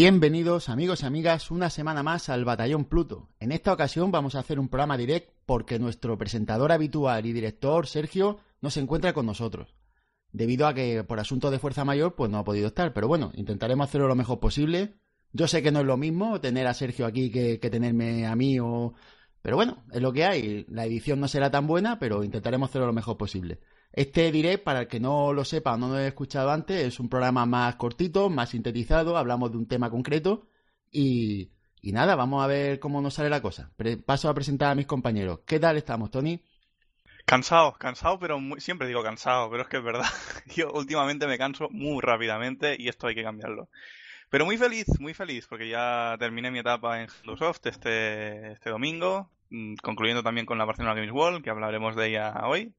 Bienvenidos amigos y amigas una semana más al Batallón Pluto. En esta ocasión vamos a hacer un programa direct porque nuestro presentador habitual y director Sergio no se encuentra con nosotros. Debido a que por asuntos de fuerza mayor pues no ha podido estar, pero bueno, intentaremos hacerlo lo mejor posible. Yo sé que no es lo mismo tener a Sergio aquí que, que tenerme a mí o... Pero bueno, es lo que hay. La edición no será tan buena, pero intentaremos hacerlo lo mejor posible. Este direct, para el que no lo sepa o no lo haya escuchado antes, es un programa más cortito, más sintetizado, hablamos de un tema concreto y, nada, vamos a ver cómo nos sale la cosa. paso a presentar a mis compañeros. ¿Qué tal estamos, Tony? Cansado, cansado, pero siempre digo cansado, pero es que es verdad. Yo últimamente me canso muy rápidamente y esto hay que cambiarlo. Pero muy feliz, muy feliz, porque ya terminé mi etapa en Microsoft este, este domingo, mm, concluyendo también con la Barcelona Games World, que hablaremos de ella hoy.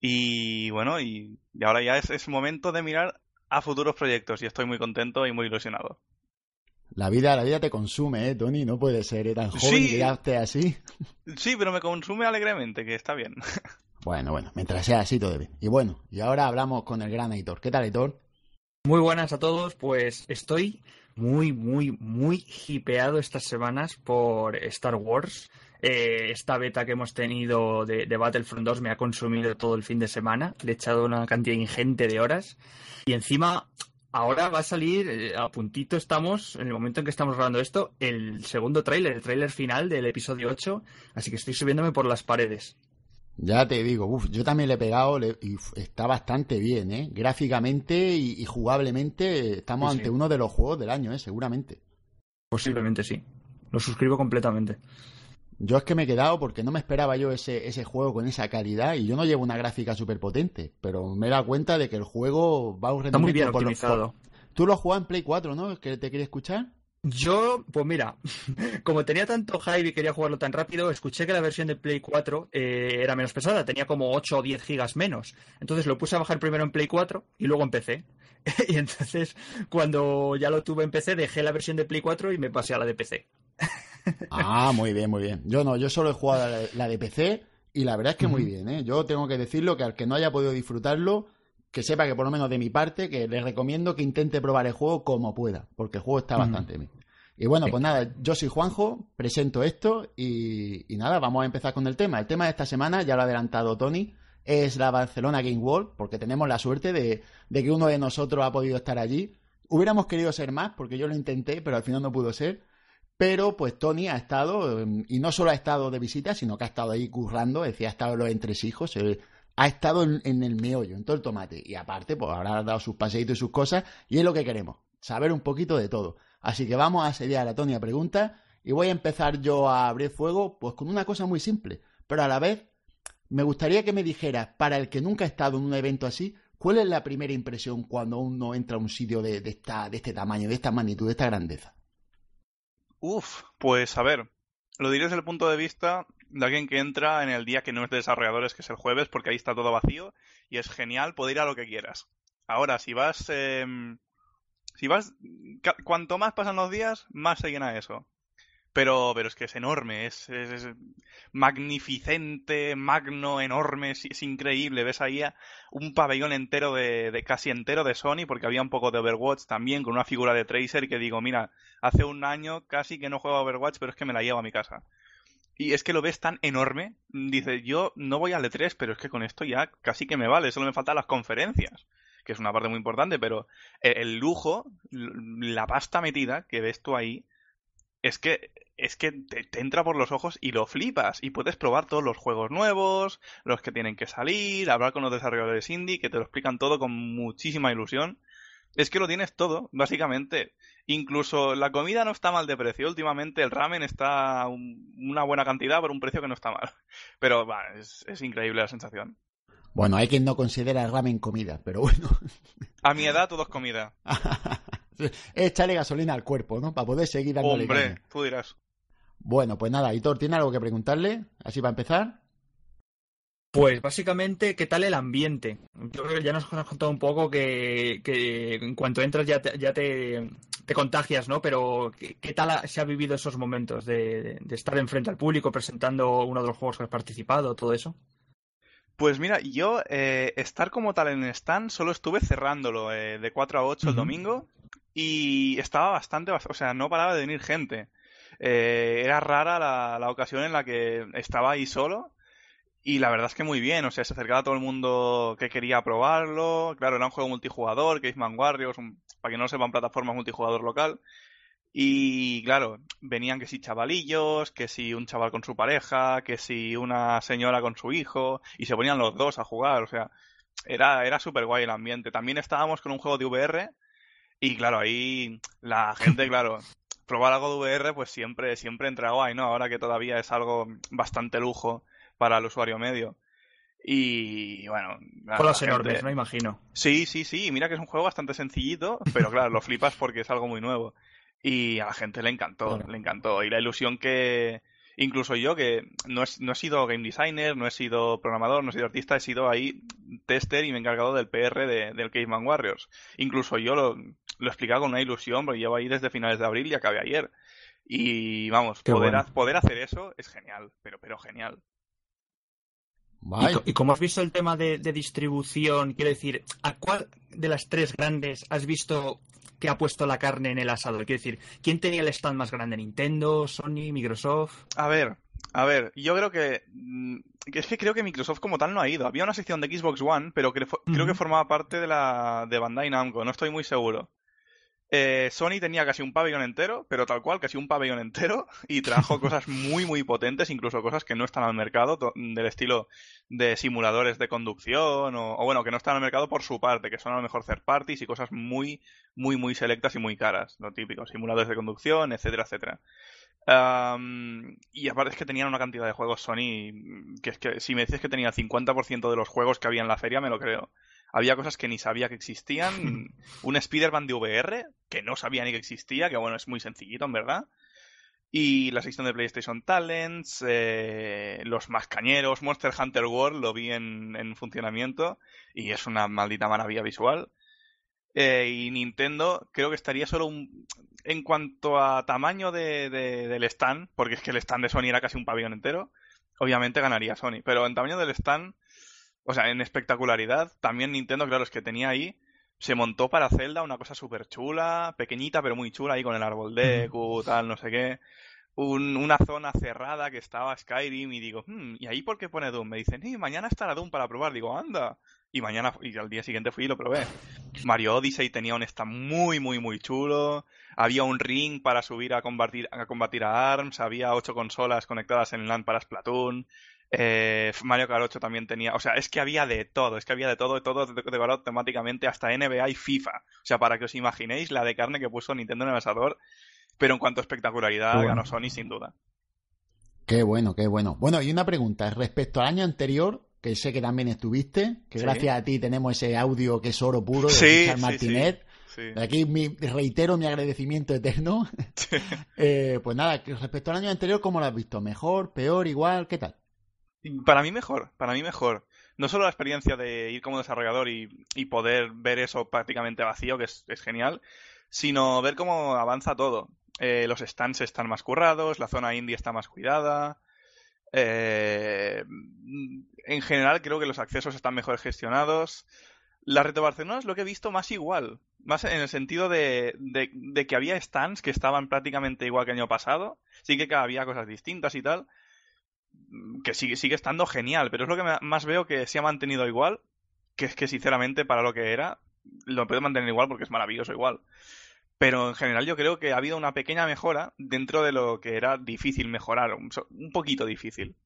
Y bueno, y, ahora ya es, momento de mirar a futuros proyectos y estoy muy contento y muy ilusionado. La vida, la vida te consume, ¿eh, Tony? No puede ser ¿eh? tan joven y quedarte así. Sí, pero me consume alegremente, que está bien. Bueno, bueno, mientras sea así todo bien. Y bueno, y ahora hablamos con el gran Aitor. ¿Qué tal, Aitor? Muy buenas a todos, pues estoy muy, muy, muy hipeado estas semanas por Star Wars. Eh, esta beta que hemos tenido de, Battlefront 2 me ha consumido todo el fin de semana. Le he echado una cantidad ingente de horas. Y encima, ahora va a salir, eh, a puntito estamos, en el momento en que estamos grabando esto, el segundo tráiler, el tráiler final del episodio 8. Así que estoy subiéndome por las paredes. Ya te digo, uf, yo también le he pegado y está bastante bien, ¿eh? Gráficamente y, jugablemente estamos ante uno de los juegos del año, ¿eh? Seguramente. Posiblemente sí. Lo suscribo completamente. Yo es que me he quedado porque no me esperaba yo ese, ese juego con esa calidad y yo no llevo una gráfica súper potente, pero me he dado cuenta de que el juego va a un Está muy bien optimizado. Tú lo jugado en Play 4, ¿no? ¿Es que te quería escuchar? Yo, pues mira, como tenía tanto hype y quería jugarlo tan rápido, escuché que la versión de Play 4 eh, era menos pesada, tenía como 8 o 10 gigas menos. Entonces lo puse a bajar primero en Play 4 y luego en PC. y entonces, cuando ya lo tuve en PC, dejé la versión de Play 4 y me pasé a la de PC. Ah, muy bien, muy bien. Yo no, yo solo he jugado la, de PC y la verdad es que muy bien, ¿eh? Yo tengo que decirlo que al que no haya podido disfrutarlo, que sepa que por lo menos de mi parte, que le recomiendo que intente probar el juego como pueda, porque el juego está bastante bien. Y bueno, pues nada, yo soy Juanjo, presento esto y, nada, vamos a empezar con el tema. El tema de esta semana, ya lo ha adelantado Tony, es la Barcelona Game World, porque tenemos la suerte de, de que uno de nosotros ha podido estar allí. Hubiéramos querido ser más, porque yo lo intenté, pero al final no pudo ser. Pero pues Tony ha estado, em, y no solo ha estado de visita, sino que ha estado ahí currando, decía, ha estado en los entresijos, eh, ha estado en, el meollo, en todo el tomate. Y aparte, pues habrá dado sus paseitos y sus cosas, y es lo que queremos, saber un poquito de todo. Así que vamos a asediar a Tony a preguntas, y voy a empezar yo a abrir fuego, pues con una cosa muy simple, pero a la vez me gustaría que me dijeras, para el que nunca ha estado en un evento así, ¿cuál es la primera impresión cuando uno entra a un sitio de, esta, de este tamaño, de esta magnitud, de esta grandeza? Uf, pues a ver, lo diré desde el punto de vista de alguien que entra en el día que no es de desarrolladores, que es el jueves, porque ahí está todo vacío y es genial poder ir a lo que quieras. Ahora, si vas, em, si vas, cuanto más pasan los días, más se llena eso. Pero, pero es que es enorme, es, magnificente, magno, enorme, es, increíble. Ves ahí un pabellón entero de, casi entero de Sony, porque había un poco de Overwatch también, con una figura de Tracer que digo, mira, hace un año casi que no juego a Overwatch, pero es que me la llevo a mi casa. Y es que lo ves tan enorme, dice, yo no voy al E3, pero es que con esto ya casi que me vale, solo me faltan las conferencias que es una parte muy importante, pero el lujo, la pasta metida que ves tú ahí, es que es que te, entra por los ojos y lo flipas y puedes probar todos los juegos nuevos, los que tienen que salir, hablar con los desarrolladores indie que te lo explican todo con muchísima ilusión. Es que lo tienes todo, básicamente. Incluso la comida no está mal de precio. Últimamente el ramen está una buena cantidad por un precio que no está mal. Pero es, es increíble la sensación. Bueno, hay quien no considera el ramen comida, pero bueno. A mi edad todo es comida. Échale gasolina al cuerpo, ¿no? Para poder seguir dándole Hombre, tú dirás. Bueno, pues nada, Hitor, ¿tiene algo que preguntarle? Así va a empezar. Pues básicamente, ¿qué tal el ambiente? Yo creo que ya nos has contado un poco que, en cuanto entras ya te, ya te, contagias, ¿no? Pero ¿qué, tal se ha vivido esos momentos de, estar enfrente al público presentando uno de los juegos que has participado, todo eso? Pues mira, yo eh, estar como tal en stand solo estuve cerrándolo eh, de 4 a 8 el domingo y estaba bastante, o sea, no paraba de venir gente. Eh, era rara la, ocasión en la que estaba ahí solo y la verdad es que muy bien, o sea, se acercaba a todo el mundo que quería probarlo. Claro, era un juego multijugador, Caveman Warriors, para que no sepan, plataforma multijugador local. Y claro, venían que si chavalillos, que si un chaval con su pareja, que si una señora con su hijo, y se ponían los dos a jugar, o sea, era, era súper guay el ambiente. También estábamos con un juego de VR, y claro, ahí la gente, claro, probar algo de VR, pues siempre, siempre entra guay, ¿no? Ahora que todavía es algo bastante lujo para el usuario medio. Y bueno. Con los enormes, me imagino. Sí, sí, sí. Mira que es un juego bastante sencillito, pero claro, lo flipas porque es algo muy nuevo. Y a la gente le encantó, le encantó. Y la ilusión que. Incluso yo, que no, no he sido game designer, no he sido programador, no he sido artista, he sido ahí tester y me he encargado del PR de, del Caveman Warriors. Incluso yo lo, lo he explicado con una ilusión, porque llevo ahí desde finales de abril y acabé ayer. Y vamos, poder, poder hacer eso es genial, pero, pero genial. ¿Y, cómo has visto el tema de, distribución? Quiero decir, ¿a cuál de las tres grandes has visto que ha puesto la carne en el asador? Quiero decir, ¿quién tenía el stand más grande? ¿Nintendo, Sony, Microsoft? A ver, a ver, yo creo que. Mm, es que creo que Microsoft como tal no ha ido. Había una sección de Xbox One, pero creo que formaba parte de la de Bandai Namco, no estoy muy seguro. Eh, Sony tenía casi un pabellón entero, pero tal cual, casi un pabellón entero, y trajo cosas muy, muy potentes, incluso cosas que no están al mercado, del estilo de simuladores de conducción, o, bueno, que no están al mercado por su parte, que son a lo mejor third parties y cosas muy, muy, muy selectas y muy caras, lo típico, simuladores de conducción, etcétera, etcétera. y aparte es que tenían una cantidad de juegos Sony, que es que si me dices que tenía el 50% de los juegos que había en la feria, me lo creo. Había cosas que ni sabía que existían. un Spider-Man de VR, que no sabía ni que existía, que bueno, es muy sencillito, en verdad. Y la sección de PlayStation Talents, eh, los más cañeros, Monster Hunter World lo vi en, funcionamiento y es una maldita maravilla visual. Eh, y Nintendo creo que estaría solo un... En cuanto a tamaño de, del stand, porque es que el stand de Sony era casi un pabellón entero, obviamente ganaría Sony. Pero en tamaño del stand, o sea, en espectacularidad, también Nintendo, claro, es que tenía ahí, se montó para Zelda una cosa súper chula, pequeñita pero muy chula, ahí con el árbol de Q, tal, no sé qué. una zona cerrada que estaba Skyrim y digo, hmm, ¿y ahí por qué pone Doom? Me dicen, eh, mañana estará Doom para probar. Digo, anda. Y mañana, y al día siguiente fui y lo probé. Mario Odyssey tenía un stand muy, muy, muy chulo. Había un ring para subir a combatir a, combatir a ARMS. Había ocho consolas conectadas en LAN para Splatoon. Eh, Mario Kart 8 también tenía, o sea, es que había de todo, es que había de todo, todo decorado temáticamente hasta NBA y FIFA. O sea, para que os imaginéis la de carne que puso Nintendo en el asador, pero en cuanto a espectacularidad ganó Sony sin duda. Qué bueno, qué bueno. Bueno, y una pregunta respecto al año anterior, que sé que también estuviste, que gracias a ti tenemos ese audio que es oro puro de sí, Martinet. Aquí mi, reitero mi agradecimiento eterno. Eh, pues nada, respecto al año anterior, ¿cómo lo has visto? ¿Mejor, peor, igual? ¿Qué tal? Para mí mejor, para mí mejor. No solo la experiencia de ir como desarrollador y, poder ver eso prácticamente vacío, que es, genial, sino ver cómo avanza todo. Eh, los stands están más currados, la zona indie está más cuidada. Eh, en general creo que los accesos están mejor gestionados. La Reto Barcelona es lo que he visto más igual. Más en el sentido de, de, que había stands que estaban prácticamente igual que el año pasado. Sí que había cosas distintas y tal que sigue, sigue estando genial, pero es lo que más veo que se ha mantenido igual, que es que sinceramente para lo que era, lo puede mantener igual porque es maravilloso igual. Pero en general yo creo que ha habido una pequeña mejora dentro de lo que era difícil mejorar, un, poquito difícil.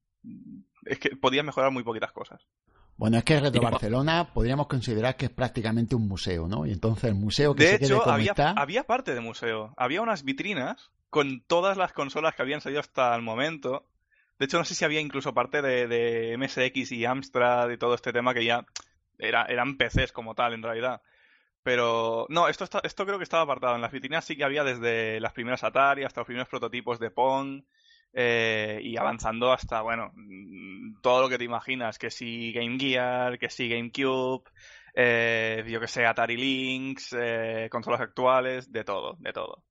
Es que podía mejorar muy poquitas cosas. Bueno, es que Retro Barcelona podríamos considerar que es prácticamente un museo, ¿no? Y entonces el museo que de se hecho, había, había parte de museo. Había unas vitrinas con todas las consolas que habían salido hasta el momento de hecho, no sé si había incluso parte de, MSX y Amstrad y todo este tema que ya era, eran PCs como tal, en realidad. Pero no, esto, esto creo que estaba apartado. En las vitrinas sí que había desde las primeras Atari hasta los primeros prototipos de Pong eh, y avanzando hasta, bueno, mm, todo lo que te imaginas, que si Game Gear, que si GameCube, eh, yo que sé, Atari Lynx, eh, consolas actuales, de todo, de todo.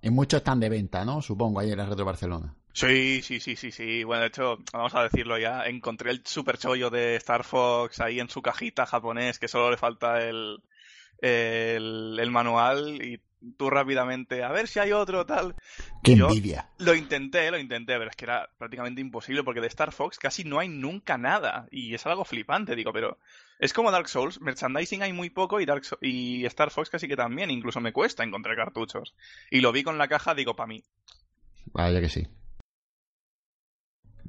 Y muchos están de venta, ¿no? Supongo, ahí en la Retro Barcelona. Sí, sí, sí, sí, sí. Bueno, de hecho, vamos a decirlo ya, encontré el super chollo de Star Fox ahí en su cajita japonés, que solo le falta el, el, manual y tú rápidamente, a ver si hay otro, tal. Qué Yo envidia. Lo intenté, lo intenté, pero es que era prácticamente imposible porque de Star Fox casi no hay nunca nada. Y es algo flipante, digo, pero es como Dark Souls, merchandising hay muy poco y, Dark So- y Star Fox casi que también, incluso me cuesta encontrar cartuchos. Y lo vi con la caja, digo, para mí. Vaya que sí.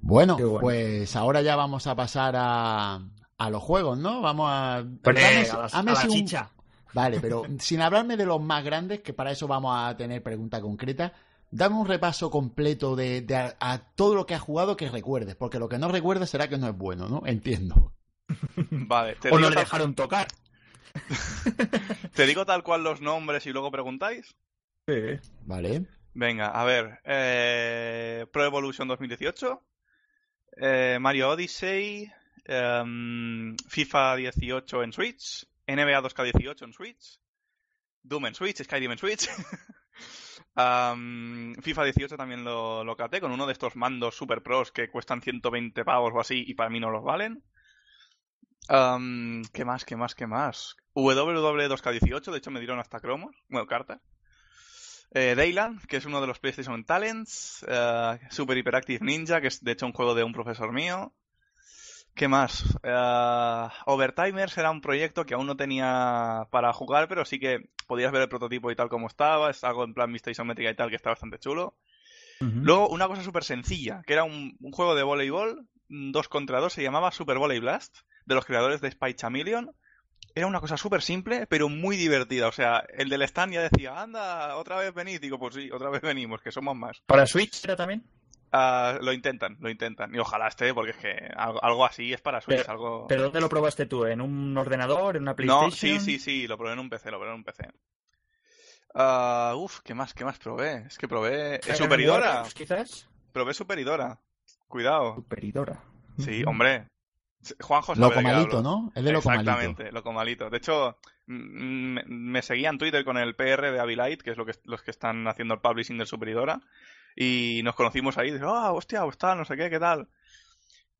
Bueno, pues ahora ya vamos a pasar a, a los juegos, ¿no? Vamos a... Pone dame- a la, dame a la si un- chicha. Vale, pero sin hablarme de los más grandes, que para eso vamos a tener pregunta concreta, dame un repaso completo de, de a, a todo lo que has jugado que recuerdes, porque lo que no recuerdes será que no es bueno, ¿no? Entiendo. Vale, te O no digo, le dejaron tocar. te digo tal cual los nombres y luego preguntáis. Vale. Venga, a ver. eh, Pro Evolution 2018. Eh, Mario Odyssey. em, FIFA 18 en Switch. NBA 2K18 en Switch. Doom en Switch. Skyrim en Switch. FIFA 18 también lo, lo caté con uno de estos mandos super pros que cuestan 120 pavos o así y para mí no los valen. ¿Qué más? ¿Qué más? ¿Qué más? WW 2K18, de hecho me dieron hasta cromos, bueno, cartas. Eh, Dayland, que es uno de los PlayStation Talents. eh, Super Hyperactive Ninja, que es de hecho un juego de un profesor mío. ¿Qué más? Eh, Overtimers era un proyecto que aún no tenía para jugar, pero sí que podías ver el prototipo y tal como estaba. Es algo en plan vista isométrica y tal, que está bastante chulo. Luego, una cosa súper sencilla, que era un, un juego de voleibol, mm, dos contra dos, se llamaba Super Volley Blast, de los creadores de Spy Chameleon. Era una cosa súper simple, pero muy divertida. O sea, el del stand ya decía, anda, otra vez venid. Digo, pues sí, otra vez venimos, que somos más. ¿Para Switch era también? Ah, lo intentan, lo intentan. Y ojalá esté, porque es que algo, así es para Switch, algo... ¿Pero dónde lo probaste tú? ¿En un ordenador? ¿En una No, PlayStation? sí, sí, sí, lo probé en un PC, lo probé en un PC. Ah, uf, ¿qué más, qué más probé? Es que probé... Fire Superidora, quizás? probé Superidora. Cuidado. Superidora. Sí, hombre. Juanjo sabe de Loco qué malito, hablo. ¿no? Es de loco malito. Exactamente, loco malito. De hecho, mm, me, me seguía en Twitter con el PR de Avilite, que es lo que, los que están haciendo el publishing del Superidora. Y nos conocimos ahí. Dice, ah, hostia, pues tal, no sé qué, qué tal.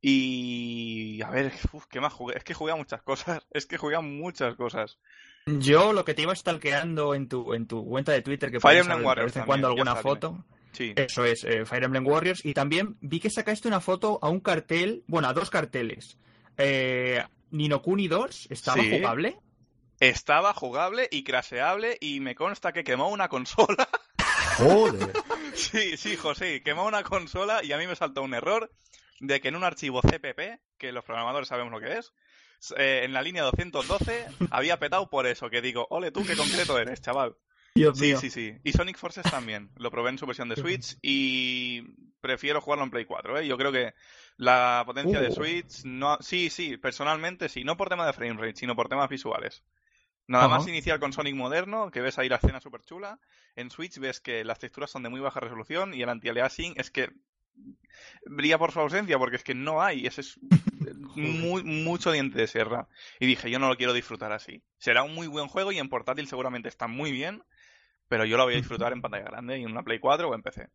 Y a ver, uf, ¿qué más jugué? Es que jugué a muchas cosas. Es que jugué a muchas cosas. Yo lo que te iba stalkeando en tu, en tu cuenta de Twitter, que Fire de vez en cuando alguna foto. Sí. Eso es, eh, Fire Emblem Warriors. Y también vi que sacaste una foto a un cartel, bueno, a dos carteles. Eh, Nino Kuni 2, ¿estaba Sí. jugable? Estaba jugable y craseable y me consta que quemó una consola. Joder. Sí, sí, José, quemó una consola y a mí me saltó un error de que en un archivo CPP, que los programadores sabemos lo que es, eh, en la línea 212 había petado por eso, que digo, ole tú, qué concreto eres, chaval. Dios Sí, sí, sí. Y Sonic Forces también. Lo probé en su versión de Switch y prefiero jugarlo en Play 4, ¿eh? Yo creo que la potencia de Uh. Switch no... Sí, sí, personalmente sí. No por tema de frame rate, sino por temas visuales. Nada más iniciar con Sonic moderno, que ves ahí la escena súper chula. En Switch ves que las texturas son de muy baja resolución y el anti-aliasing es que brilla por su ausencia porque es que no hay. Ese es muy, mucho diente de sierra. Y dije, yo no lo quiero disfrutar así. Será un muy buen juego y en portátil seguramente está muy bien, pero yo lo voy a disfrutar en pantalla grande y en una Play 4 o en PC.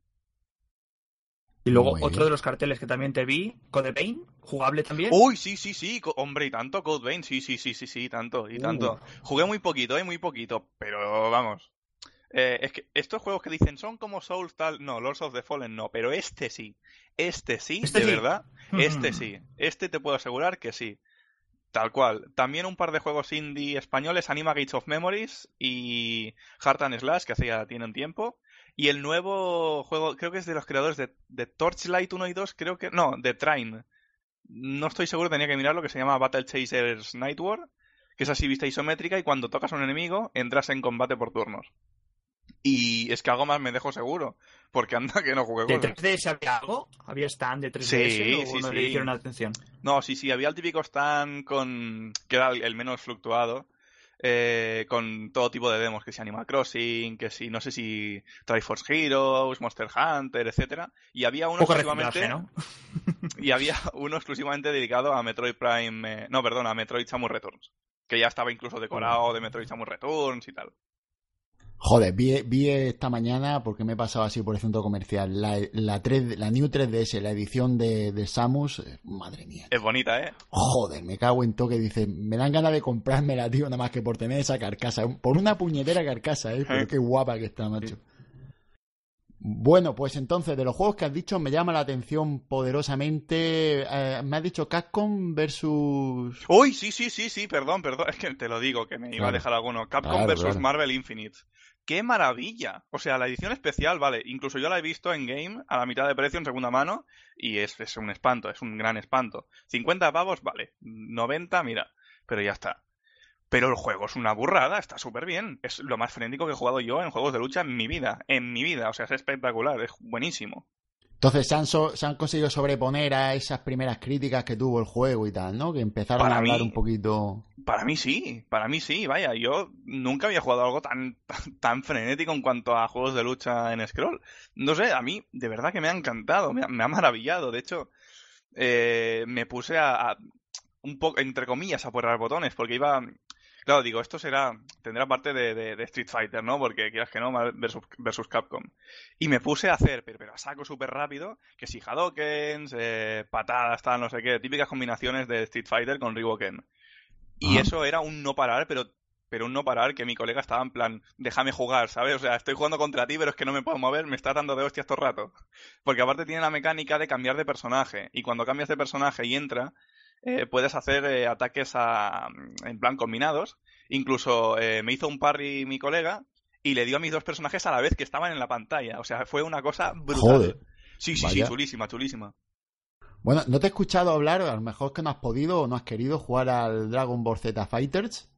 Y luego Muy otro bien. de los carteles que también te vi, Code Vein, jugable también. Uy, sí, sí, sí, hombre, y tanto Code Vein, sí, sí, sí, sí, sí, tanto, y Uh. tanto. Jugué muy poquito, eh, muy poquito, pero vamos. Eh, es que estos juegos que dicen son como Souls tal, no, Lords of the Fallen no, pero este sí, este sí, Este de sí. verdad, este Mm. sí, este te puedo asegurar que sí. Tal cual. También un par de juegos indie españoles, Anima Gates of Memories y Heart and Slash, que hace ya tienen tiempo. Y el nuevo juego, creo que es de los creadores de, de Torchlight 1 y 2, creo que... No, de Train. No estoy seguro, tenía que mirar lo que se llama Battle Chasers Night War, que es así vista isométrica y cuando tocas a un enemigo entras en combate por turnos. Y es que algo más me dejo seguro, porque anda que no jugué ¿De cosas. 3DS había algo? ¿Había stand de 3DS Sí, o sí, no sí. le hicieron atención? No, sí, sí, había el típico stand con que era el menos fluctuado, eh, con todo tipo de demos, que si Animal Crossing, que si, no sé si Triforce Heroes, Monster Hunter, etcétera, y había uno Poco exclusivamente, y había uno exclusivamente dedicado a Metroid Prime, eh, no, perdón, a Metroid Samus Returns, que ya estaba incluso decorado de Metroid Samus Returns y tal. Joder, vi, vi esta mañana, porque me he pasado así por el centro comercial, la, la, 3, la New 3DS, la edición de, de Samus, eh, madre mía. Es bonita, ¿eh? Joder, me cago en toque, dice, me dan ganas de comprármela, tío, nada más que por tener esa carcasa, por una puñetera carcasa, ¿eh? Pero qué guapa que está, macho. Bueno, pues entonces, de los juegos que has dicho, me llama la atención poderosamente. Eh, me has dicho Capcom versus. Uy, sí, sí, sí, sí, perdón, perdón. Es que te lo digo, que me iba a dejar alguno. Capcom Claro, versus claro. Marvel Infinite. ¡Qué maravilla! O sea, la edición especial, vale, incluso yo la he visto en game a la mitad de precio en segunda mano y es, es un espanto, es un gran espanto. 50 pavos, vale. 90, mira, pero ya está. Pero el juego es una burrada, está súper bien. Es lo más frenético que he jugado yo en juegos de lucha en mi vida. En mi vida, o sea, es espectacular, es buenísimo. Entonces, se han, so- se han conseguido sobreponer a esas primeras críticas que tuvo el juego y tal, ¿no? Que empezaron Para a hablar mí- un poquito. Para mí sí, para mí sí, vaya, yo nunca había jugado algo tan, tan, tan frenético en cuanto a juegos de lucha en scroll. No sé, a mí de verdad que me ha encantado, me ha, me ha maravillado. De hecho, eh, me puse a, a un poco, entre comillas, a apurar botones, porque iba... Claro, digo, esto será, tendrá parte de, de- de Street Fighter, ¿no? Porque quieras que no, versus, versus Capcom. Y me puse a hacer, pero, pero a saco súper rápido, que si Hadokens, eh, patadas, tal, no sé qué, típicas combinaciones de Street Fighter con Ryuken. Y eso era un no parar, pero, pero un no parar que mi colega estaba en plan, déjame jugar, ¿sabes? O sea, estoy jugando contra ti, pero es que no me puedo mover, me está dando de hostias todo el rato. Porque aparte tiene la mecánica de cambiar de personaje. Y cuando cambias de personaje y entra, eh, puedes hacer eh, ataques a, en plan combinados. Incluso eh, me hizo un parry mi colega y le dio a mis dos personajes a la vez que estaban en la pantalla. O sea, fue una cosa brutal. Joder. Sí, sí, Vaya. sí, chulísima, chulísima. Bueno, no te he escuchado hablar, a lo mejor que no has podido o no has querido jugar al Dragon Ball Z Fighters.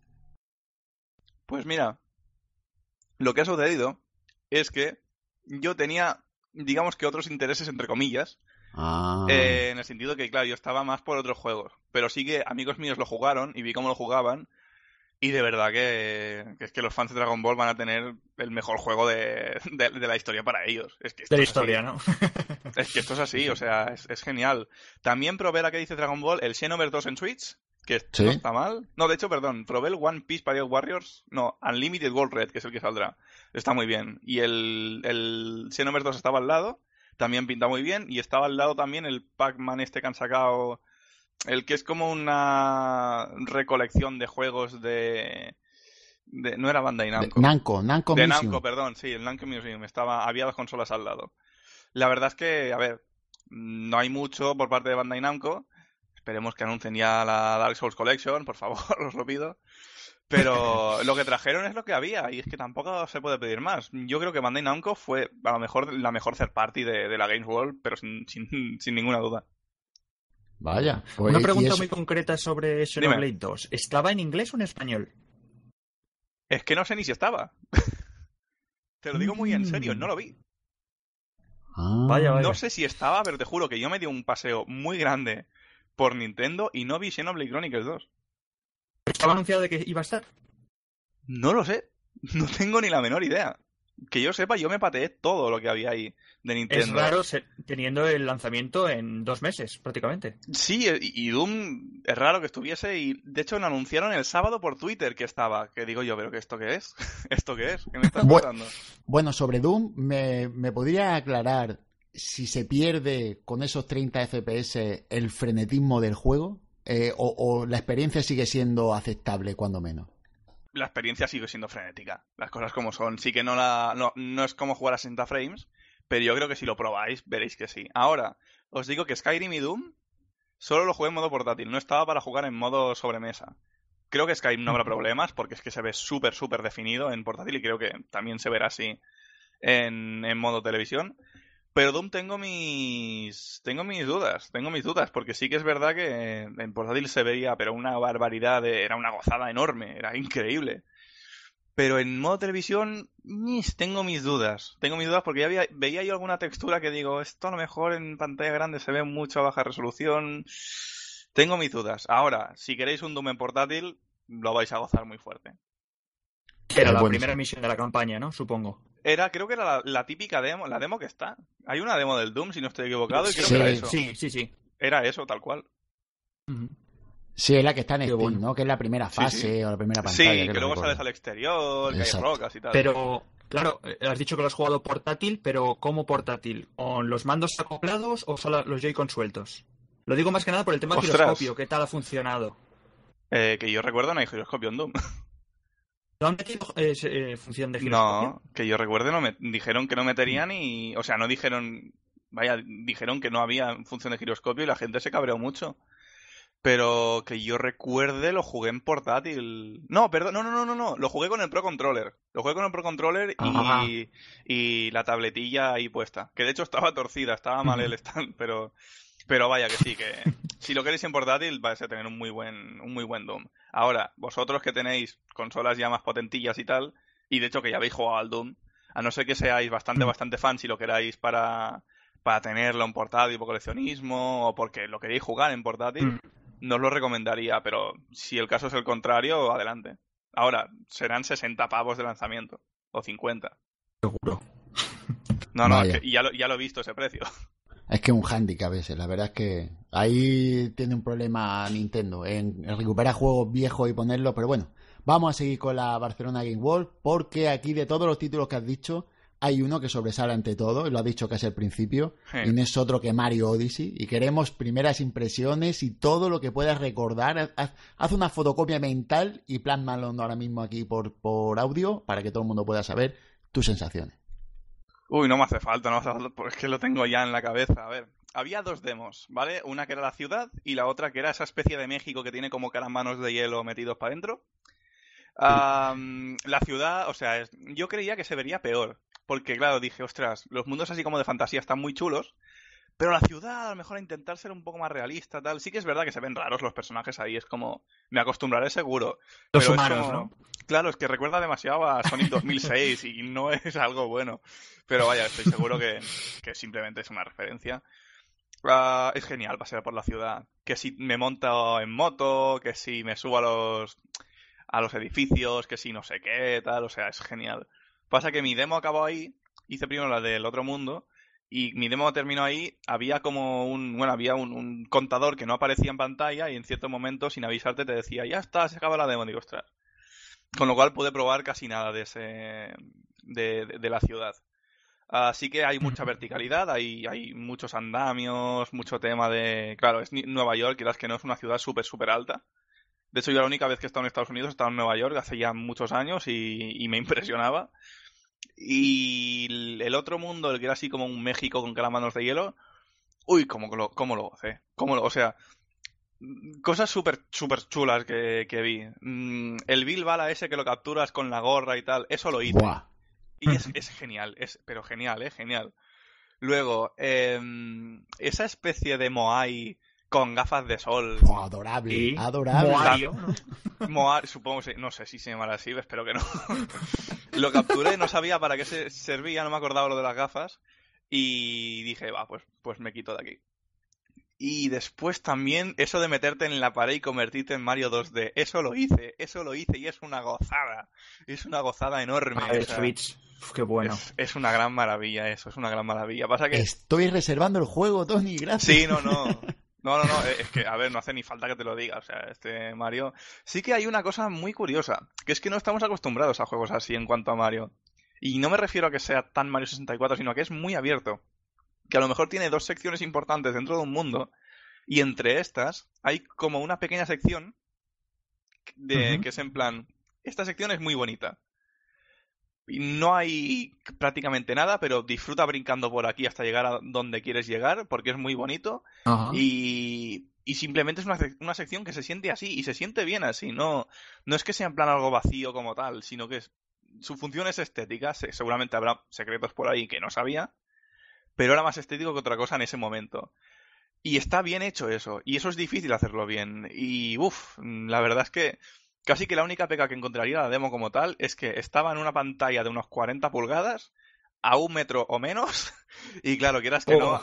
Pues mira, lo que ha sucedido es que yo tenía, digamos que otros intereses entre comillas, Ah. eh, en el sentido que, claro, yo estaba más por otros juegos, pero sí que amigos míos lo jugaron y vi cómo lo jugaban y de verdad que, que es que los fans de Dragon Ball van a tener el mejor juego de, de- de la historia para ellos. Es que esto De la es así. historia, ¿no? Es que esto es así, o sea, es, es genial. También probé la que dice Dragon Ball, el Xenoverse 2 en Switch, que Sí. no está mal. No, de hecho, perdón, probé el One Piece Parade Warriors, no, Unlimited World Red, que es el que saldrá. Está muy bien. Y el, el Xenoverse 2 estaba al lado, también pinta muy bien. Y estaba al lado también el Pac-Man este que han sacado, el que es como una recolección de juegos de... de no era Bandai De- Namco. Namco, Namco De Mission. Namco, perdón, sí, el Namco Museum. Estaba, había dos consolas al lado. La verdad es que, a ver, no hay mucho por parte de Bandai Namco. Esperemos que anuncien ya la Dark Souls Collection, por favor, os lo pido. Pero lo que trajeron es lo que había y es que tampoco se puede pedir más. Yo creo que Bandai Namco fue a lo mejor la mejor third party de, de la Games World, pero sin, sin, sin ninguna duda. Vaya. pues, Una pregunta muy concreta sobre Xenoblade 2. ¿Estaba en inglés o en español? Es que no sé ni si estaba. Te lo digo muy en serio, no lo vi. Ah. Vaya, vaya. No sé si estaba, pero te juro que yo me di un paseo muy grande por Nintendo y no vi Xenoblade Chronicles 2. ¿Estaba anunciado de que iba a estar? No lo sé. No tengo ni la menor idea. Que yo sepa, yo me pateé todo lo que había ahí de Nintendo. Es raro se- teniendo el lanzamiento en dos meses, prácticamente. Sí, y y Doom es raro que estuviese y de hecho lo anunciaron el sábado por Twitter que estaba. Que digo yo, pero ¿que esto qué es? ¿Esto qué es? ¿Qué me estás contando? Bueno, sobre Doom, ¿me, me podría aclarar si se pierde con esos 30 FPS el frenetismo del juego? Eh, o, o la experiencia sigue siendo aceptable, cuando menos? La experiencia sigue siendo frenética. Las cosas como son. Sí que no la no, no es como jugar a 60 frames, pero yo creo que si lo probáis veréis que sí. Ahora, os digo que Skyrim y Doom solo lo jugué en modo portátil, no estaba para jugar en modo sobremesa. Creo que Skyrim no habrá problemas porque es que se ve súper, súper definido en portátil y creo que también se verá así en, en modo televisión. Pero Doom tengo mis tengo mis dudas, tengo mis dudas, porque sí que es verdad que en portátil se veía, pero una barbaridad, de- era una gozada enorme, era increíble. Pero en modo televisión, tengo mis dudas. Tengo mis dudas porque ya había- veía yo alguna textura que digo, esto a lo mejor en pantalla grande se ve mucho a baja resolución. Tengo mis dudas. Ahora, si queréis un Doom en portátil, lo vais a gozar muy fuerte. Era la bueno, primera misión de la campaña, ¿no? Supongo. Era, creo que era la, la típica demo, la demo que está. Hay una demo del Doom, si no estoy equivocado, y creo Sí, que era eso. Sí, sí, sí. Era eso, tal cual. Sí, es la que está en Qué Steam, bueno. ¿no? Que es la primera fase sí. o la primera pantalla. Sí, no que luego recuerdo. sales al exterior, que hay rocas y tal. Pero, claro, eh, has dicho que lo has jugado portátil, pero ¿cómo portátil? ¿Con los mandos acoplados o solo los Joy-Con sueltos? Lo digo más que nada por el tema del giroscopio, ¿qué tal ha funcionado? Eh, que yo recuerdo no hay giroscopio en Doom. ¿No han metido eh, eh, función de giroscopio? No, que yo recuerde no me dijeron que no meterían y, o sea, no dijeron, vaya, dijeron que no había función de giroscopio y la gente se cabreó mucho. Pero que yo recuerde lo jugué en portátil. No, perdón, no, no, no, no, no, lo jugué con el Pro Controller. Lo jugué con el Pro Controller y, y la tabletilla ahí puesta. Que de hecho estaba torcida, estaba mal el stand, pero pero vaya que sí, que si lo queréis en portátil vais a tener un muy buen un muy buen Doom. Ahora, vosotros que tenéis consolas ya más potentillas y tal, y de hecho que ya habéis jugado al Doom, a no ser que seáis bastante, Mm. bastante fans y lo queráis para, para tenerlo en portátil por coleccionismo o porque lo queréis jugar en portátil, Mm. no os lo recomendaría, pero si el caso es el contrario, adelante. Ahora, serán 60 pavos de lanzamiento, o 50. Seguro. No, no, es que ya, lo, ya lo he visto ese precio. Es que es un handicap ese, la verdad es que ahí tiene un problema Nintendo en recuperar juegos viejos y ponerlos, pero bueno, vamos a seguir con la Barcelona Game World porque aquí de todos los títulos que has dicho hay uno que sobresale ante todo, y lo has dicho casi al principio, Sí. y no es otro que Mario Odyssey, y queremos primeras impresiones y todo lo que puedas recordar. Haz, haz una fotocopia mental y plásmalo ahora mismo aquí por, por audio para que todo el mundo pueda saber tus sensaciones. Uy, no me hace falta, no me hace falta, porque es que lo tengo ya en la cabeza. A ver, había dos demos, ¿vale? Una que era la ciudad y la otra que era esa especie de México que tiene como caramanos de hielo metidos para adentro. La ciudad, o sea, yo creía que se vería peor, porque claro, dije, ostras, los mundos así como de fantasía están muy chulos, pero la ciudad a lo mejor a intentar ser un poco más realista, tal. Sí que es verdad que se ven raros los personajes ahí, es como, me acostumbraré seguro. Los pero humanos, como- ¿no? Claro, es que recuerda demasiado a Sonic 2006 y no es algo bueno. Pero vaya, estoy seguro que, que simplemente es una referencia. Ah, es genial pasear por la ciudad. Que si me monto en moto, que si me subo a los, a los edificios, que si no sé qué, tal. O sea, es genial. Pasa que mi demo acabó ahí. Hice primero la del otro mundo. Y mi demo terminó ahí. Había como un, bueno, había un, un contador que no aparecía en pantalla y en cierto momento, sin avisarte, te decía, ya está, se acaba la demo. Digo, ostras. Con lo cual pude probar casi nada de ese de, de- de la ciudad. Así que hay mucha verticalidad, hay, hay muchos andamios, mucho tema de... Claro, es Nueva York, quieras que no, es una ciudad súper, súper alta. De hecho, yo la única vez que he estado en Estados Unidos he estado en Nueva York hace ya muchos años y, y me impresionaba. Y el- otro mundo, el que era así como un México con calamanos de hielo, uy, cómo lo, cómo lo gocé. Cómo lo, o sea, cosas súper, súper chulas que, que vi. Mm, El Bill Bala ese que lo capturas con la gorra y tal, eso lo hice. Buah. Y es, es genial, es, pero genial, eh, genial. Luego, em, esa especie de Moai con gafas de sol. Buah, adorable, adorable. Moario, ¿no? Moai, supongo, que- no sé si se llamará así, espero que no. lo capturé, no sabía para qué se servía, no me acordaba lo de las gafas. Y dije, va, pues, pues me quito de aquí. Y después también eso de meterte en la pared y convertirte en Mario 2D. Eso lo hice, eso lo hice y es una gozada. Es una gozada enorme. Ah, el o sea, Switch. Uf, qué bueno. es, es una gran maravilla eso, es una gran maravilla. Pasa que... Estoy reservando el juego, Tony, gracias. Sí, no, no. No, no, no, es que, a ver, no hace ni falta que te lo diga, o sea, este Mario... Sí que hay una cosa muy curiosa, que es que no estamos acostumbrados a juegos así en cuanto a Mario. Y no me refiero a que sea tan Mario 64, sino a que es muy abierto. Que a lo mejor tiene dos secciones importantes dentro de un mundo, y entre estas hay como una pequeña sección de, que es en plan, esta sección es muy bonita. No hay prácticamente nada, pero disfruta brincando por aquí hasta llegar a donde quieres llegar, porque es muy bonito. Ajá. Y, y simplemente es una, una sección que se siente así, y se siente bien así. No, no es que sea en plan algo vacío como tal, sino que es- su función es estética. se- seguramente habrá secretos por ahí que no sabía, pero era más estético que otra cosa en ese momento. Y está bien hecho eso, y eso es difícil hacerlo bien. Y uff, la verdad es que casi que la única pega que encontraría la demo como tal es que estaba en una pantalla de unos 40 pulgadas, a un metro o menos, y claro, quieras que no, Oh.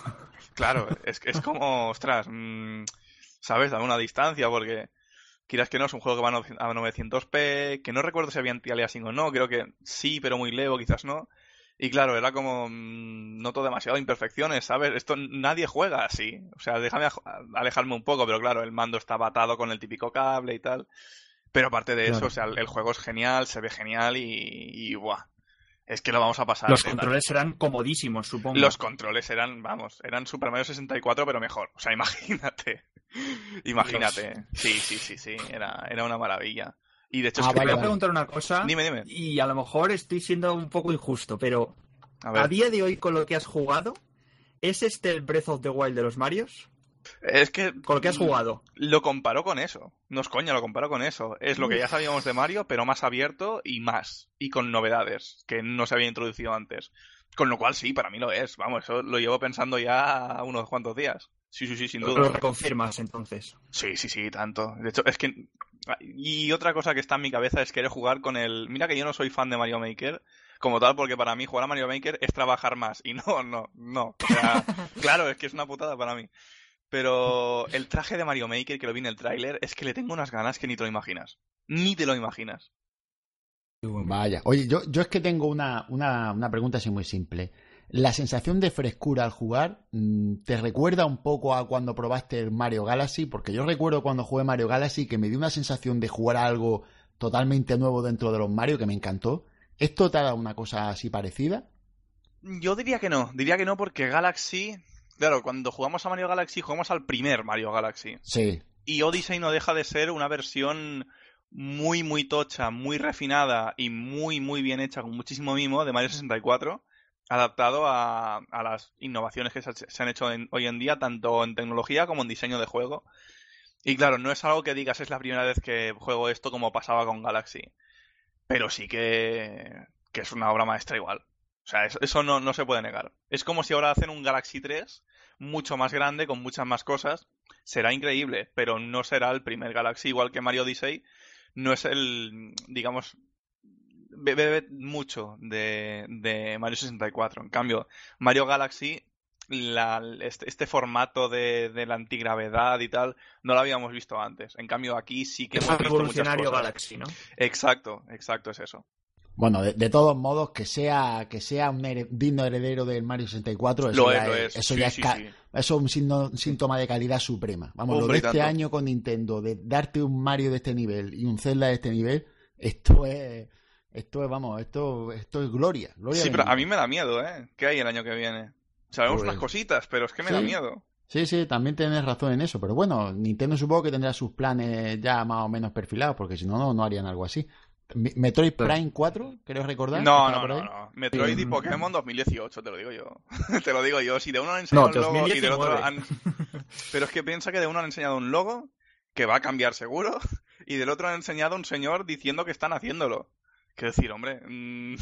claro, es, que es como, ostras, mm, ¿sabes? A una distancia, porque quieras que no, es un juego que va a nove- a 900p, que no recuerdo si había anti-aliasing o no, creo que sí, pero muy leve, quizás no. Y claro, era como, mm, noto demasiado imperfecciones, ¿sabes? Esto nadie juega así. O sea, déjame alejarme un poco, pero claro, el mando está batado con el típico cable y tal. Pero aparte de eso, o sea, el, juego es genial, se ve genial y, y buah, es que lo vamos a pasar. Los controles eran comodísimos, supongo. Los controles eran, vamos, eran Super Mario 64, pero mejor. O sea, imagínate. imagínate. Sí, sí, sí, sí. Era, era una maravilla. Y de hecho, ah, voy a preguntar una cosa. Dime, dime. Y a lo mejor estoy siendo un poco injusto, pero a, día de hoy, con lo que has jugado, ¿es este el Breath of the Wild de los Marios? Es que. Con lo que has jugado. Lo comparo con eso. No es coña, lo comparo con eso. Es lo que ya sabíamos de Mario, pero más abierto y más. Y con novedades que no se había introducido antes. Con lo cual sí, para mí lo es. Vamos, eso lo llevo pensando ya unos cuantos días. Sí, sí, sí, sin duda. Lo reconfirmas entonces. Sí, sí, sí, tanto. De hecho, es que. Y otra cosa que está en mi cabeza es querer jugar con el. Mira que yo no soy fan de Mario Maker como tal, porque para mí jugar a Mario Maker es trabajar más. Y no, no, no. O sea, claro, es que es una putada para mí. Pero el traje de Mario Maker, que lo vi en el tráiler, es que le tengo unas ganas que ni te lo imaginas. Ni te lo imaginas. Vaya. Oye, yo, yo es que tengo una, una, una pregunta así muy simple. ¿La sensación de frescura al jugar mm, te recuerda un poco a cuando probaste el Mario Galaxy? Porque yo recuerdo cuando jugué Mario Galaxy que me dio una sensación de jugar algo totalmente nuevo dentro de los Mario que me encantó. ¿Esto te ha dado una cosa así parecida? Yo diría que no. Diría que no porque Galaxy Claro, cuando jugamos a Mario Galaxy, jugamos al primer Mario Galaxy. Sí. Y Odyssey no deja de ser una versión muy, muy tocha, muy refinada y muy, muy bien hecha, con muchísimo mimo, de Mario 64, adaptado a, a las innovaciones que se, han hecho hoy en día, tanto en tecnología como en diseño de juego. Y claro, no es algo que digas es la primera vez que juego esto como pasaba con Galaxy. Pero sí que, que es una obra maestra igual. O sea, eso, no, no, se puede negar. Es como si ahora hacen un Galaxy 3 mucho más grande, con muchas más cosas. Será increíble, pero no será el primer Galaxy, igual que Mario Odyssey. No es el, digamos, bebe mucho de, de Mario 64. En cambio, Mario Galaxy la, este, este, formato de, de, la antigravedad y tal no lo habíamos visto antes. En cambio, aquí sí que es hemos visto muchas cosas. Galaxy, ¿no? Exacto, exacto, es eso. Bueno, de, todos modos, que sea que sea un digno heredero del Mario 64, eso ya, es, Eso, ya es, eso un síntoma de calidad suprema. Vamos, lo de este año con Nintendo, de darte un Mario de este nivel y un Zelda de este nivel, esto es, esto es, vamos, esto, esto es gloria. sí, pero a mí me da miedo, ¿eh? ¿Qué hay el año que viene? Sabemos unas pues cositas, pero es que me da miedo. Sí, sí, también tienes razón en eso, pero bueno, Nintendo supongo que tendrá sus planes ya más o menos perfilados, porque si no, no, no harían algo así. Metroid Prime 4, ¿querés recordar? No, no, no, no, Metroid y Pokémon 2018, te lo digo yo. te lo digo yo. Si de uno han enseñado un logo y del otro han... Pero es que piensa que de uno han enseñado un logo que va a cambiar seguro y del otro han enseñado un señor diciendo que están haciéndolo. Quiero decir, hombre, mm,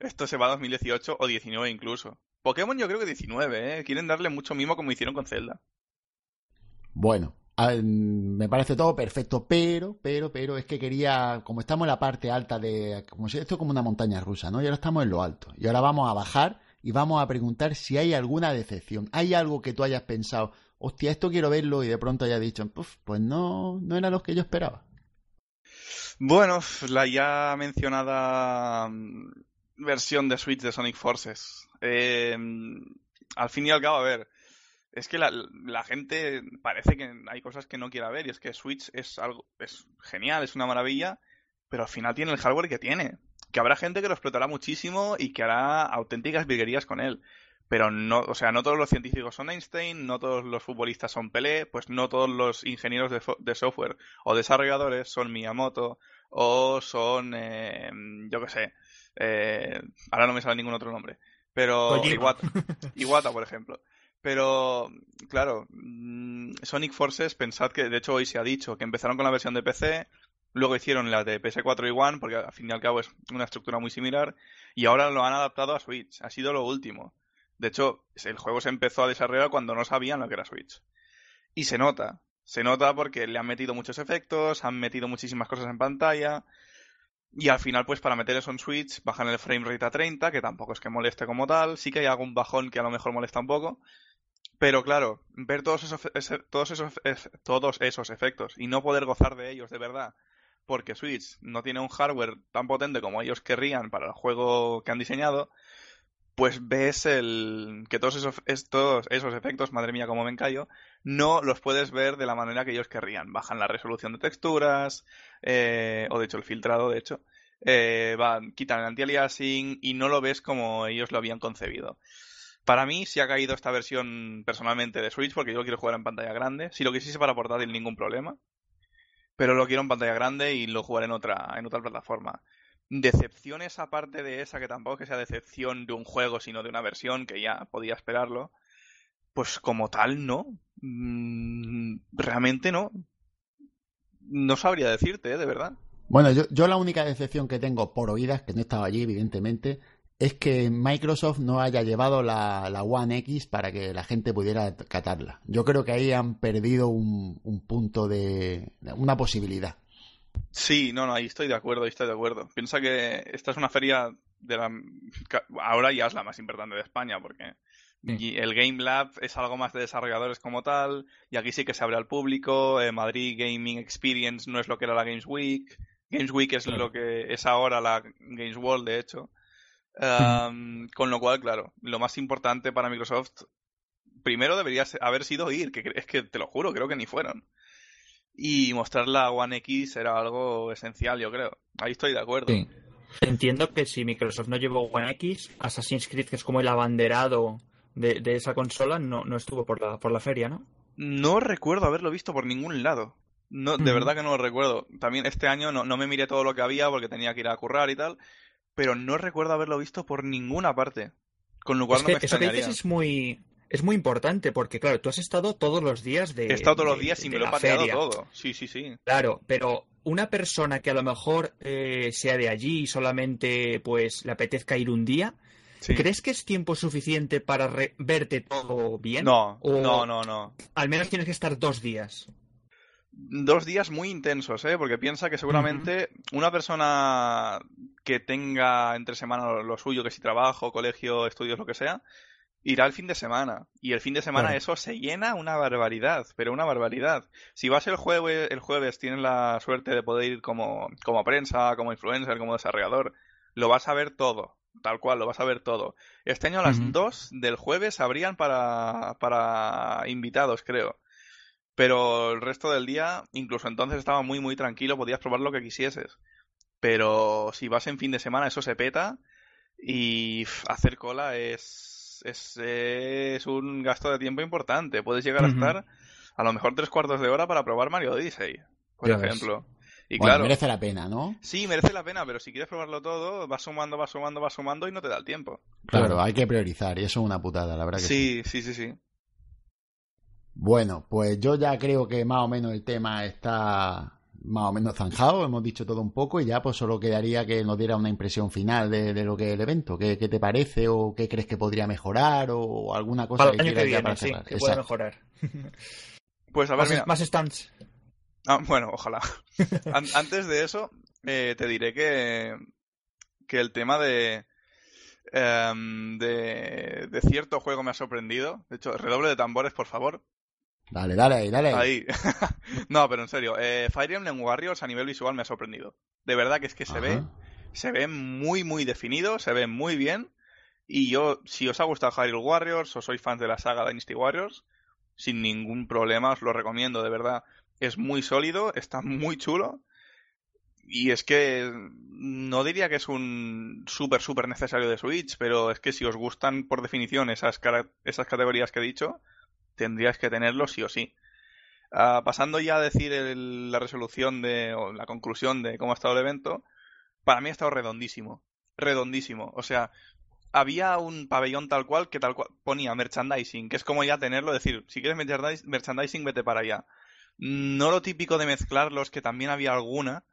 esto se va a 2018 o 19 incluso. Pokémon yo creo que 19, ¿eh? Quieren darle mucho mimo como hicieron con Zelda. Bueno, me parece todo perfecto, pero, pero, pero es que quería, como estamos en la parte alta de, como si esto es como una montaña rusa, ¿no? Y ahora estamos en lo alto. Y ahora vamos a bajar y vamos a preguntar si hay alguna decepción. ¿Hay algo que tú hayas pensado, hostia, esto quiero verlo y de pronto hayas dicho, pues no, no era lo que yo esperaba? Bueno, la ya mencionada mm, versión de Switch de Sonic Forces. Eh, al fin y al cabo, a ver, es que la, la, gente parece que hay cosas que no quiera ver y es que Switch es algo es genial, es una maravilla, pero al final tiene el hardware que tiene. Que habrá gente que lo explotará muchísimo y que hará auténticas virguerías con él. Pero no, o sea, no todos los científicos son Einstein, no todos los futbolistas son Pelé, pues no todos los ingenieros de, de software o desarrolladores son Miyamoto o son, eh, yo qué sé, eh, ahora no me sale ningún otro nombre, pero Iwata, Iwata, por ejemplo. Pero, claro, mm, Sonic Forces, pensad que, de hecho, hoy se ha dicho que empezaron con la versión de PC, luego hicieron la de PS4 y One, porque al fin y al cabo es una estructura muy similar, y ahora lo han adaptado a Switch. Ha sido lo último. De hecho, el juego se empezó a desarrollar cuando no sabían lo que era Switch. Y se nota. Se nota porque le han metido muchos efectos, han metido muchísimas cosas en pantalla. Y al final, pues para meter eso en Switch, bajan el frame rate a 30, que tampoco es que moleste como tal. Sí que hay algún bajón que a lo mejor molesta un poco. Pero claro, ver todos esos, todos, esos, todos esos efectos y no poder gozar de ellos de verdad, porque Switch no tiene un hardware tan potente como ellos querrían para el juego que han diseñado, pues ves el que todos esos, estos, esos efectos, madre mía, como me encallo, no los puedes ver de la manera que ellos querrían. Bajan la resolución de texturas, eh, o de hecho el filtrado, de hecho, eh, van, quitan el anti-aliasing y no lo ves como ellos lo habían concebido. Para mí sí ha caído esta versión personalmente de Switch porque yo lo quiero jugar en pantalla grande. Si lo quisiese para portátil, ningún problema. Pero lo quiero en pantalla grande y lo jugaré en otra, en otra plataforma decepciones aparte de esa, que tampoco que sea decepción de un juego, sino de una versión, que ya podía esperarlo, pues como tal, no. Mm, realmente no. No sabría decirte, ¿eh? de verdad. Bueno, yo, yo la única decepción que tengo por oídas, que no estaba allí, evidentemente, es que Microsoft no haya llevado la, la, One X para que la gente pudiera catarla. Yo creo que ahí han perdido un, un punto de. una posibilidad. Sí, no, no, ahí estoy de acuerdo, ahí estoy de acuerdo. Piensa que esta es una feria de la... Ahora ya es la más importante de España, porque el Game Lab es algo más de desarrolladores como tal, y aquí sí que se abre al público, eh, Madrid Gaming Experience no es lo que era la Games Week, Games Week es lo que es ahora la Games World, de hecho. Con lo cual, claro, lo más importante para Microsoft primero debería haber sido ir, que es que te lo juro, creo que ni fueron y mostrar la One X era algo esencial, yo creo. Ahí estoy de acuerdo. Entiendo que si Microsoft no llevó One X, Assassin's Creed, que es como el abanderado de, esa consola, no, no estuvo por la, por la feria, ¿no? No recuerdo haberlo visto por ningún lado. No, de verdad que no lo recuerdo. También este año no, no me miré todo lo que había porque tenía que ir a currar y tal, pero no recuerdo haberlo visto por ninguna parte. Con lo cual no me. Eso que es muy, es muy importante porque, claro, tú has estado todos los días de. He estado todos los días y me lo he pateado todo. Sí, sí, sí. Claro, pero una persona que a lo mejor eh, sea de allí y solamente pues le apetezca ir un día, ¿crees que es tiempo suficiente para verte todo bien? No, no, no, no. Al menos tienes que estar dos días. Dos días muy intensos, ¿eh? Porque piensa que seguramente una persona que tenga entre semana lo suyo, que si trabajo, colegio, estudios, lo que sea, irá el fin de semana. Y el fin de semana eso se llena una barbaridad, pero una barbaridad. Si vas el jueves, el jueves tienes la suerte de poder ir como, como prensa, como influencer, como desarrollador, lo vas a ver todo. Tal cual, lo vas a ver todo. Este año a las 2 del jueves habrían para, para invitados, creo. Pero el resto del día, incluso entonces estaba muy, muy tranquilo, podías probar lo que quisieses. Pero si vas en fin de semana, eso se peta y hacer cola es es, un gasto de tiempo importante. Puedes llegar a estar a lo mejor tres cuartos de hora para probar Mario Odyssey, por ejemplo. Y claro, merece la pena, ¿no? Sí, merece la pena, pero si quieres probarlo todo, vas sumando, vas sumando, vas sumando y no te da el tiempo. Claro, hay que priorizar y eso es una putada, la verdad que sí. Sí, sí, sí, sí. Bueno, pues yo ya creo que más o menos el tema está más o menos zanjado, hemos dicho todo un poco y ya pues solo quedaría que nos diera una impresión final de, lo que es el evento. ¿Qué, te parece o qué crees que podría mejorar o alguna cosa que quieras ya para cerrar? que pueda mejorar. Pues a ver, más, más stands. Ah, bueno, ojalá. Antes de eso, eh, te diré que, que el tema de, em, de, de cierto juego me ha sorprendido. De hecho, redoble de tambores, por favor. Dale, dale ahí, dale ahí. no, pero en serio, eh, Fire Emblem Warriors a nivel visual me ha sorprendido. De verdad que es que se ve, se ve muy, muy definido, se ve muy bien. Y yo, si os ha gustado Hyrule Warriors o sois fans de la saga Dynasty Warriors, sin ningún problema os lo recomiendo, de verdad. Es muy sólido, está muy chulo. Y es que no diría que es un súper, súper necesario de Switch, pero es que si os gustan por definición esas, esas categorías que he dicho, tendrías que tenerlo sí o sí. Ah, pasando ya a decir la resolución de, o la conclusión de cómo ha estado el evento, para mí ha estado redondísimo. Redondísimo. O sea, había un pabellón tal cual que tal cual ponía merchandising, que es como ya tenerlo, decir, si quieres merchandising, vete para allá. No lo típico de mezclarlos, que también había alguna,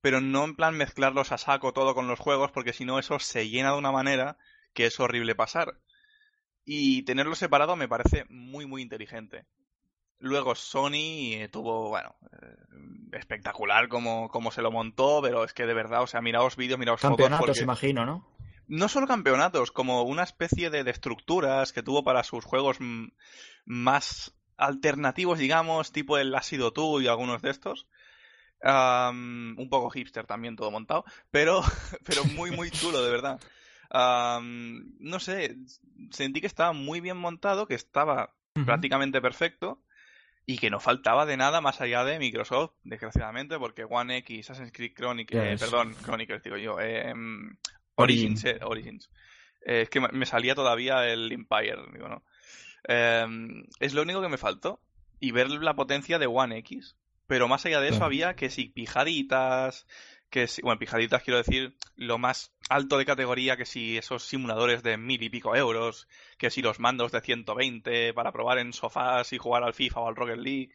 pero no en plan mezclarlos a saco todo con los juegos, porque si no eso se llena de una manera que es horrible pasar. Y tenerlo separado me parece muy, muy inteligente. Luego Sony eh, tuvo, bueno, eh, espectacular como, como se lo montó, pero es que de verdad, o sea, miraos vídeos, miraos fotos. Campeonatos, imagino, ¿no? No solo campeonatos, como una especie de, estructuras que tuvo para sus juegos más alternativos, digamos, tipo el Ácido Tú y algunos de estos. un poco hipster también todo montado, pero, pero muy, muy chulo, de verdad. No sé, sentí que estaba muy bien montado, que estaba prácticamente perfecto y que no faltaba de nada más allá de Microsoft, desgraciadamente, porque One X, Assassin's Creed Chronicles, perdón, Chronicles digo yo, em, Origins, eh, Origins. Eh, es que me salía todavía el Empire, digo, ¿no? Em, es lo único que me faltó. Y ver la potencia de One X. Pero más allá de eso había que si pijaditas, que si, bueno, pijaditas quiero decir lo más alto de categoría, que si esos simuladores de mil y pico euros, que si los mandos de 120 para probar en sofás y jugar al FIFA o al Rocket League.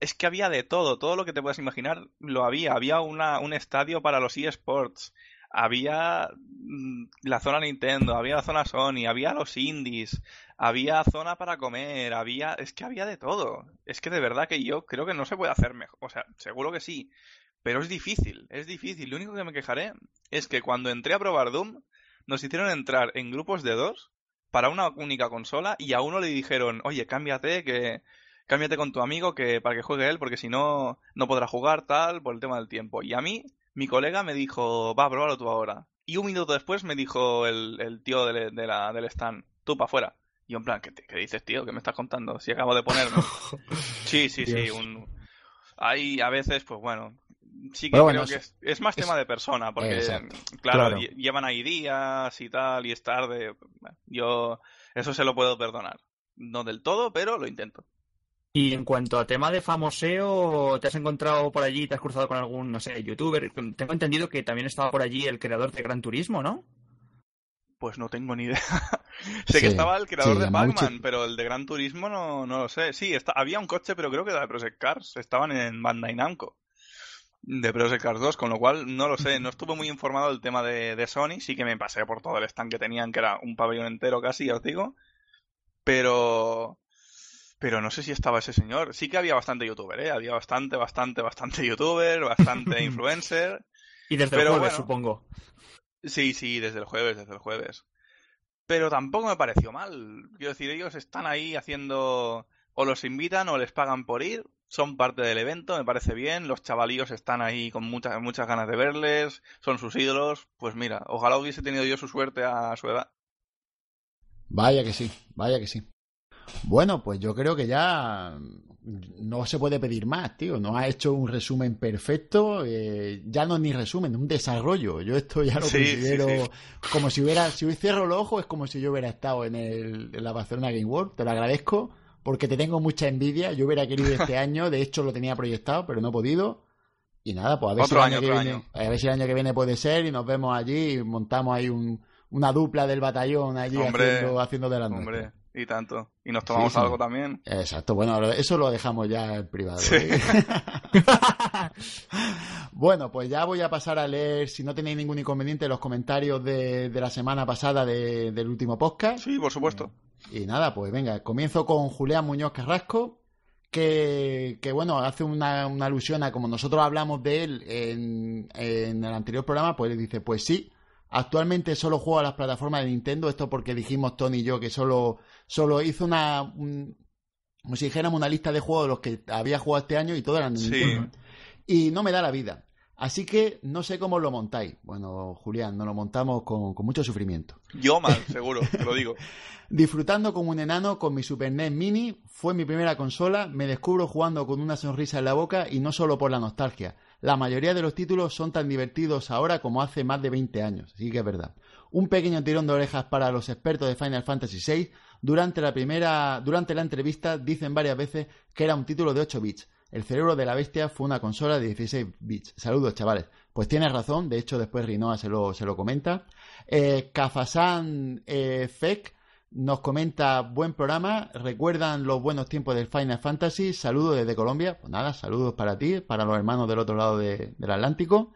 Es que había de todo, todo lo que te puedas imaginar lo había. Había una, un estadio para los eSports, había mm, la zona Nintendo, había la zona Sony, había los indies, había zona para comer, había... Es que había de todo. Es que de verdad que yo creo que no se puede hacer mejor. O sea, seguro que sí. Pero es difícil, es difícil. Lo único que me quejaré es que cuando entré a probar Doom, nos hicieron entrar en grupos de dos para una única consola y a uno le dijeron, oye, cámbiate, que cámbiate con tu amigo que para que juegue él, porque si no, no podrá jugar tal por el tema del tiempo. Y a mí, mi colega me dijo, va, pruébalo tú ahora. Y un minuto después me dijo el, tío de, la, del stand, tú para afuera. Y yo en plan, ¿qué, ¿qué, dices, tío? ¿Qué me estás contando? Si acabo de ponerme. sí, sí, sí. Un... Hay a veces, pues bueno, sí que creo que es, más tema de persona, porque claro, llevan ahí días y tal, y es tarde. Yo eso se lo puedo perdonar. No del todo, pero lo intento. Y en cuanto a tema de famoseo, ¿te has encontrado por allí, te has cruzado con algún, no sé, youtuber? Tengo entendido que también estaba por allí el creador de Gran Turismo, ¿no? Pues no tengo ni idea. sé que estaba el creador de Pac-Man, pero el de Gran Turismo no, no lo sé. Sí, está, había un coche, pero creo que de Project Cars. Estaban en Bandai Namco. De Project Cars 2, con lo cual no lo sé. No estuve muy informado del tema de, de Sony. Sí que me pasé por todo el stand que tenían, que era un pabellón entero casi, ya os digo. Pero... Pero no sé si estaba ese señor. Sí que había bastante youtuber, ¿eh? Había bastante, bastante, bastante youtuber, bastante influencer. y desde el jueves, supongo. Sí, sí, desde el jueves, desde el jueves. Pero tampoco me pareció mal. Quiero decir, ellos están ahí haciendo... O los invitan o les pagan por ir. Son parte del evento, me parece bien. Los chavalíos están ahí con muchas, muchas ganas de verles. Son sus ídolos. Pues mira, ojalá hubiese tenido yo su suerte a su edad. Vaya que sí, vaya que sí. Bueno, pues yo creo que ya no se puede pedir más, tío. No ha hecho un resumen perfecto. Eh, ya no es ni resumen, un desarrollo. Yo esto ya lo considero como si hubiera, si cierro los ojos, es como si yo hubiera estado en, el, en la Barcelona Game World. Te lo agradezco porque te tengo mucha envidia. Yo hubiera querido este año, de hecho lo tenía proyectado, pero no he podido. Y nada, pues a ver, si el año, que viene, a ver si el año que viene puede ser y nos vemos allí y montamos ahí un, una dupla del batallón allí haciendo, haciendo de la Hombre. Y tanto. Y nos tomamos algo también. Exacto. Bueno, eso lo dejamos ya en privado. ¿eh? bueno, pues ya voy a pasar a leer, si no tenéis ningún inconveniente, los comentarios de, la semana pasada del último podcast. Sí, por supuesto. Y nada, pues venga, comienzo con Julián Muñoz Carrasco, que, bueno, hace una, alusión a como nosotros hablamos de él en, en el anterior programa, pues dice, pues sí, Actualmente solo juego a las plataformas de Nintendo, esto porque dijimos Tony y yo que solo, solo hizo una, como si dijéramos una lista de juegos de los que había jugado este año y todo eran de Nintendo. Y no me da la vida. Así que no sé cómo lo montáis. Bueno, Julián, nos lo montamos con, mucho sufrimiento. Yo mal, seguro, te lo digo. Disfrutando como un enano con mi Super NES Mini, fue mi primera consola, me descubro jugando con una sonrisa en la boca y no solo por la nostalgia. La mayoría de los títulos son tan divertidos ahora como hace más de 20 años, así que es verdad. Un pequeño tirón de orejas para los expertos de Final Fantasy VI. Durante la primera, durante la entrevista dicen varias veces que era un título de 8 bits el cerebro de la bestia fue una consola de 16 bits. Saludos, chavales. Pues tienes razón, de hecho después Rinoa se lo, se lo comenta. Eh, eh, Fek nos comenta buen programa, recuerdan los buenos tiempos del Final Fantasy, saludos desde Colombia, pues nada, saludos para ti, para los hermanos del otro lado del Atlántico.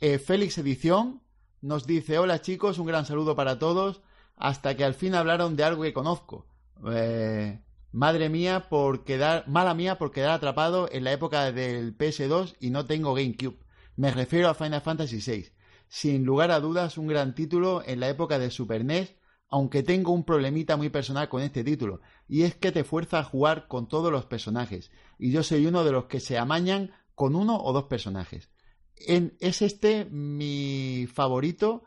Eh, Félix Edición nos dice, hola chicos, un gran saludo para todos, hasta que al fin hablaron de algo que conozco. Eh, Madre mía por quedar, mala mía por quedar atrapado en la época del PS2 y no tengo GameCube. Me refiero a Final Fantasy VI. Sin lugar a dudas, un gran título en la época de Super NES, aunque tengo un problemita muy personal con este título, y es que te fuerza a jugar con todos los personajes, y yo soy uno de los que se amañan con uno o dos personajes. En, es este mi favorito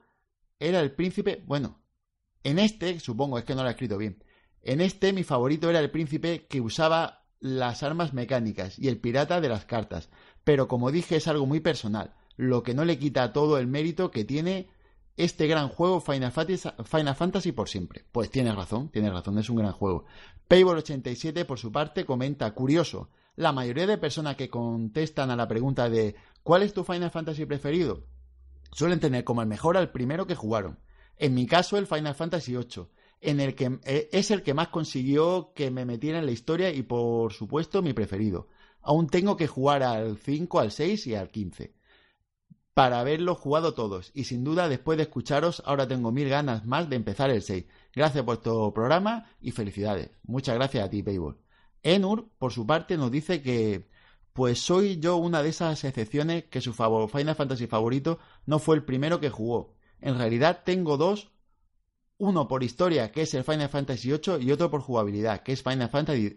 era el príncipe, bueno, en este, supongo, es que no lo he escrito bien. En este mi favorito era el príncipe que usaba las armas mecánicas y el pirata de las cartas. Pero como dije es algo muy personal, lo que no le quita todo el mérito que tiene este gran juego Final Fantasy, por siempre. Pues tienes razón, tienes razón, es un gran juego. Payball87 por su parte comenta, curioso, la mayoría de personas que contestan a la pregunta de ¿cuál es tu Final Fantasy preferido? suelen tener como el mejor al primero que jugaron. En mi caso, el Final Fantasy VIII, en el que eh, es el que más consiguió que me metiera en la historia y, por supuesto, mi preferido. Aún tengo que jugar al 5, al 6 y al 15 para haberlos jugado todos. Y sin duda, después de escucharos, ahora tengo mil ganas más de empezar el 6. Gracias por tu programa y felicidades. Muchas gracias a ti, Payball. Enur, por su parte, nos dice que pues soy yo una de esas excepciones que su Final Fantasy favorito no fue el primero que jugó. En realidad tengo dos, uno por historia, que es el Final Fantasy VIII, y otro por jugabilidad, que es Final Fantasy,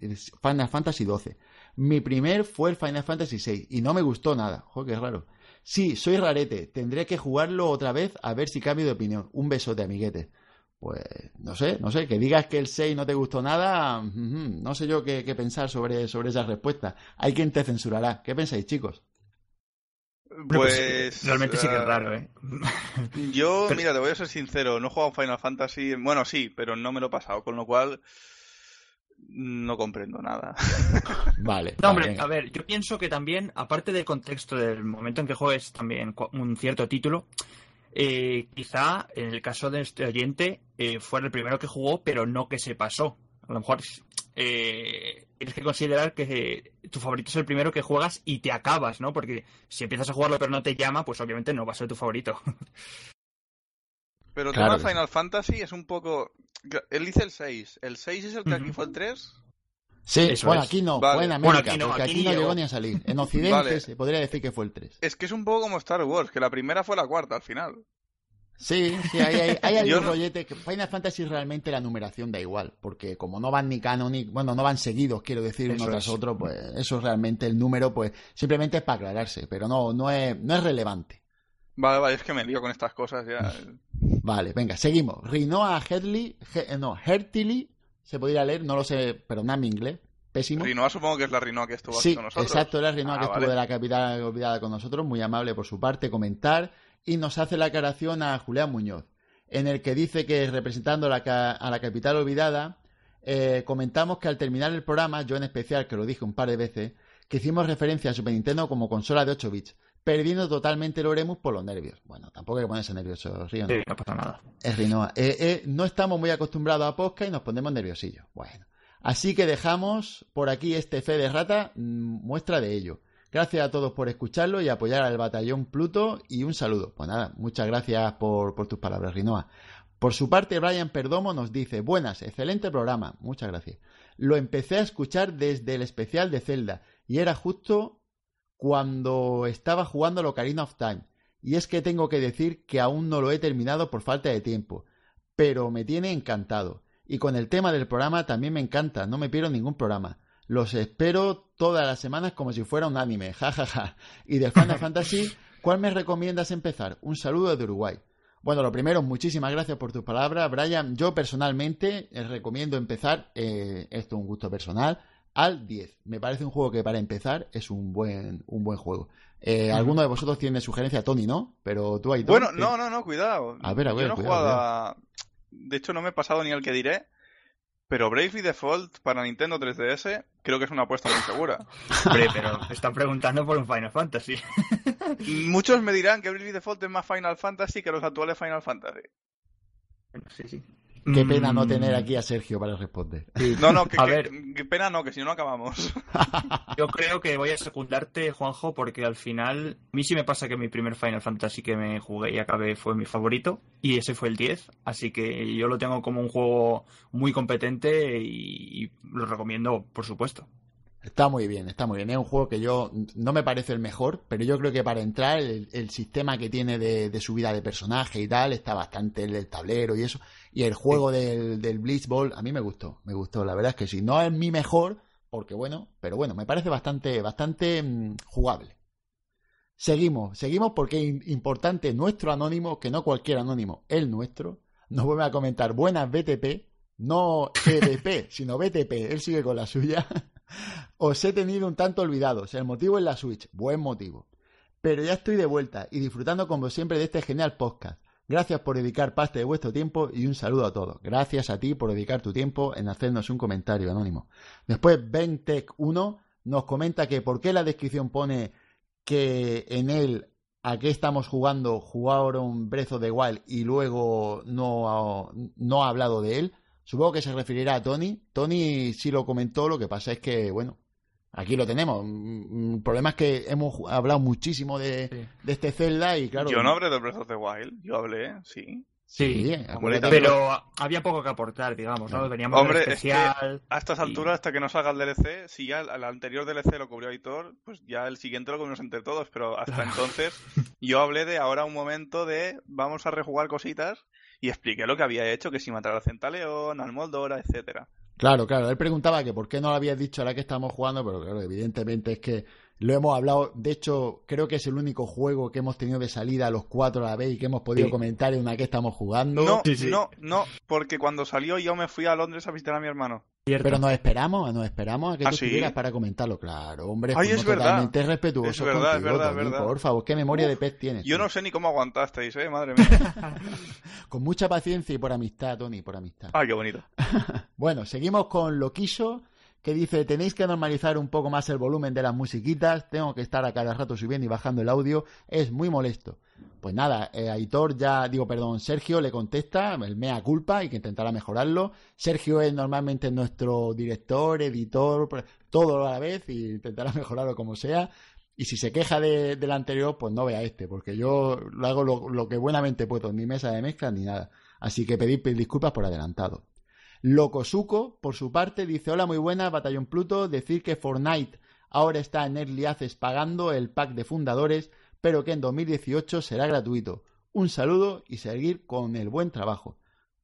Final Fantasy XII. Mi primer fue el Final Fantasy VI, y no me gustó nada. Joder, qué raro. Sí, soy rarete, tendré que jugarlo otra vez a ver si cambio de opinión. Un besote, amiguete. Pues no sé, no sé, que digas que el 6 no te gustó nada, no sé yo qué, pensar sobre, sobre esa respuesta. Hay quien te censurará. ¿Qué pensáis, chicos? Pues, pues realmente sí que es eh, raro, ¿eh? Yo, mira, te voy a ser sincero, no he jugado Final Fantasy, bueno, sí, pero no me lo he pasado, con lo cual no comprendo nada. vale. No, hombre, a ver, yo pienso que también, aparte del contexto del momento en que juegues también un cierto título, eh, quizá en el caso de este oyente eh, fuera el primero que jugó, pero no que se pasó. A lo mejor eh, tienes que considerar que tu favorito es el primero que juegas y te acabas, ¿no? Porque si empiezas a jugarlo pero no te llama, pues obviamente no va a ser tu favorito. Pero tema Final Fantasy es un poco... Él dice el 6. ¿El 6 es el que aquí fue el 3? Sí, bueno, aquí no, fue en América, aquí no, porque aquí, no llegó ni a salir. En Occidente se podría decir que fue el 3. Es que es un poco como Star Wars, que la primera fue la cuarta al final. Sí, sí, hay, hay, un rollete que Final Fantasy realmente la numeración da igual, porque como no van ni canon ni, bueno, no van seguidos, quiero decir, uno tras otro, pues eso realmente el número, pues simplemente es para aclararse, pero no, no es, no es relevante. Vale, vale, es que me lío con estas cosas ya. Vale, venga, seguimos. Rinoa Hertley, no, Hertily se podría leer, no lo sé, pero nada en inglés. Pésimo. Rinoa supongo que es la Rinoa que estuvo aquí con nosotros. Exacto, era la Rinoa ah, que estuvo de la capital olvidada con nosotros, muy amable por su parte, comentar. Y nos hace la aclaración a Julián Muñoz, en el que dice que representando a la capital olvidada, eh, comentamos que al terminar el programa, yo en especial, que lo dije un par de veces, que hicimos referencia a Super Nintendo como consola de 8 bits, perdiendo totalmente el Oremus por los nervios. Bueno, tampoco hay que ponerse nervioso, Río. ¿no? Sí, no pasa nada. Es Rinoa. Eh, eh, no estamos muy acostumbrados a Posca y nos ponemos nerviosillos. Bueno. Así que dejamos por aquí este fe de rata, mm, muestra de ello. Gracias a todos por escucharlo y apoyar al batallón Pluto y un saludo. Pues nada, muchas gracias por, tus palabras, Rinoa. Por su parte, Brian Perdomo nos dice, buenas, excelente programa, muchas gracias. Lo empecé a escuchar desde el especial de Zelda y era justo cuando estaba jugando lo Ocarina of Time. Y es que tengo que decir que aún no lo he terminado por falta de tiempo, pero me tiene encantado. Y con el tema del programa también me encanta, no me pierdo ningún programa. Los espero todas las semanas como si fuera un anime, jajaja. Y de Final Fantasy, ¿cuál me recomiendas empezar? Un saludo de Uruguay. Bueno, lo primero, muchísimas gracias por tus palabras, Brian. Yo personalmente les recomiendo empezar, eh, esto es un gusto personal, al 10. Me parece un juego que para empezar es un buen, un buen juego. Eh, alguno de vosotros tiene sugerencia, Tony, ¿no? Pero tú ahí. Bueno, no, no, no, cuidado. A ver, a ver. Yo no he jugado De hecho, no me he pasado ni al que diré. Pero Bravely Default para Nintendo 3DS creo que es una apuesta muy segura. Hombre, pero están preguntando por un Final Fantasy. Muchos me dirán que Bravely Default es más Final Fantasy que los actuales Final Fantasy. Sí, sí. Qué pena no tener mm. aquí a Sergio para responder. No, no, que, a ver. qué pena no, que si no, no acabamos. Yo creo que voy a secundarte, Juanjo, porque al final, a mí sí me pasa que mi primer Final Fantasy que me jugué y acabé fue mi favorito, y ese fue el 10, así que yo lo tengo como un juego muy competente y lo recomiendo, por supuesto. Está muy bien, está muy bien. Es un juego que yo no me parece el mejor, pero yo creo que para entrar el, sistema que tiene de, subida de personaje y tal está bastante el del tablero y eso. Y el juego del, del Blitzball a mí me gustó, me gustó. La verdad es que sí, no es mi mejor, porque bueno, pero bueno, me parece bastante, bastante mm, jugable. Seguimos, seguimos porque es importante nuestro anónimo, que no cualquier anónimo, el nuestro, nos vuelve a comentar buenas BTP, no EDP, sino BTP, él sigue con la suya. Os he tenido un tanto olvidados, el motivo es la Switch, buen motivo. Pero ya estoy de vuelta y disfrutando como siempre de este genial podcast. Gracias por dedicar parte de vuestro tiempo y un saludo a todos. Gracias a ti por dedicar tu tiempo en hacernos un comentario anónimo. Después BenTech1 nos comenta que por qué la descripción pone que en él a qué estamos jugando jugaron of the Wild y luego no no ha hablado de él. Supongo que se referirá a Tony. Tony sí lo comentó, lo que pasa es que, bueno, aquí lo tenemos. El problema es que hemos hablado muchísimo de, Sí. de este Zelda y claro... Yo no hablé de Breath of the Wild, yo hablé, sí. Sí, Hombre, Pero había poco que aportar, digamos, ¿no? Veníamos Hombre, es que-. A estas y- alturas, hasta que no salga el DLC, si ya el, el anterior DLC lo cubrió Aitor, pues ya el siguiente lo cubrimos entre todos, pero hasta entonces yo hablé de ahora un momento de vamos a rejugar cositas y expliqué lo que había hecho, que si matar al Centaleón, al Moldora, etcétera. Claro, claro. Él preguntaba que por qué no lo habías dicho ahora que estamos jugando, pero claro, evidentemente es que lo hemos hablado. De hecho, creo que es el único juego que hemos tenido de salida los cuatro a la vez y que hemos podido Sí. comentar en una que estamos jugando. No, Sí, sí. no, no, porque cuando salió yo me fui a Londres a visitar a mi hermano. Cierto. Pero nos esperamos, nos esperamos a que ¿Ah, tú sí? estuvieras para comentarlo, claro, hombre. Ay, es verdad. Es verdad, es verdad. Por favor, qué memoria Uf, de pez tienes. Yo tú. no sé ni cómo aguantasteis, eh, madre mía. Con mucha paciencia y por amistad, Tony, por amistad. Ay, qué bonito. Bueno, seguimos con Loquiso, que dice, tenéis que normalizar un poco más el volumen de las musiquitas, tengo que estar a cada rato subiendo y bajando el audio, es muy molesto. Pues nada, eh, Aitor ya, digo, perdón, Sergio le contesta, el mea culpa y que intentará mejorarlo. Sergio es normalmente nuestro director, editor, pre- todo a la vez y intentará mejorarlo como sea. Y si se queja de, del anterior, pues no vea este, porque yo lo hago lo, lo que buenamente puedo, ni mesa de mezcla ni nada. Así que pedid disculpas por adelantado. Locosuco, por su parte, dice: Hola, muy buena, Batallón Pluto. Decir que Fortnite ahora está en Early Access pagando el pack de fundadores, pero que en 2018 será gratuito. Un saludo y seguir con el buen trabajo.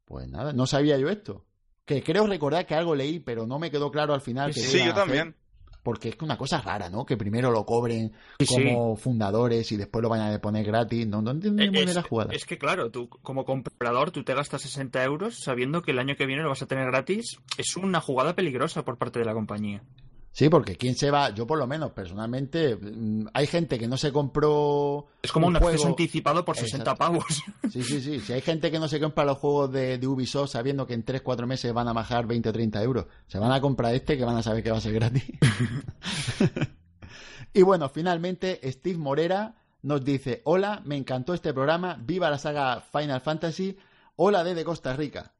Pues nada, no sabía yo esto. Que creo recordar que algo leí, pero no me quedó claro al final. Sí, que sí, yo también. Porque es una cosa rara, ¿no? Que primero lo cobren Sí, sí. como fundadores y después lo vayan a poner gratis. No, no entiendo muy bien Es, la jugada. es que claro, tú como comprador tú te gastas 60 euros sabiendo que el año que viene lo vas a tener gratis. Es una jugada peligrosa por parte de la compañía. Sí, porque quién se va, yo por lo menos personalmente, mm, hay gente que no se compró. Es como un, juego- acceso anticipado por 60 Exacto. pavos. Sí, sí, sí. Si hay gente que no se compra los juegos de, de Ubisoft sabiendo que en 3-4 meses van a bajar 20 o 30 euros, se van a comprar este que van a saber que va a ser gratis. y bueno, finalmente Steve Morera nos dice: Hola, me encantó este programa, viva la saga Final Fantasy, hola desde Costa Rica.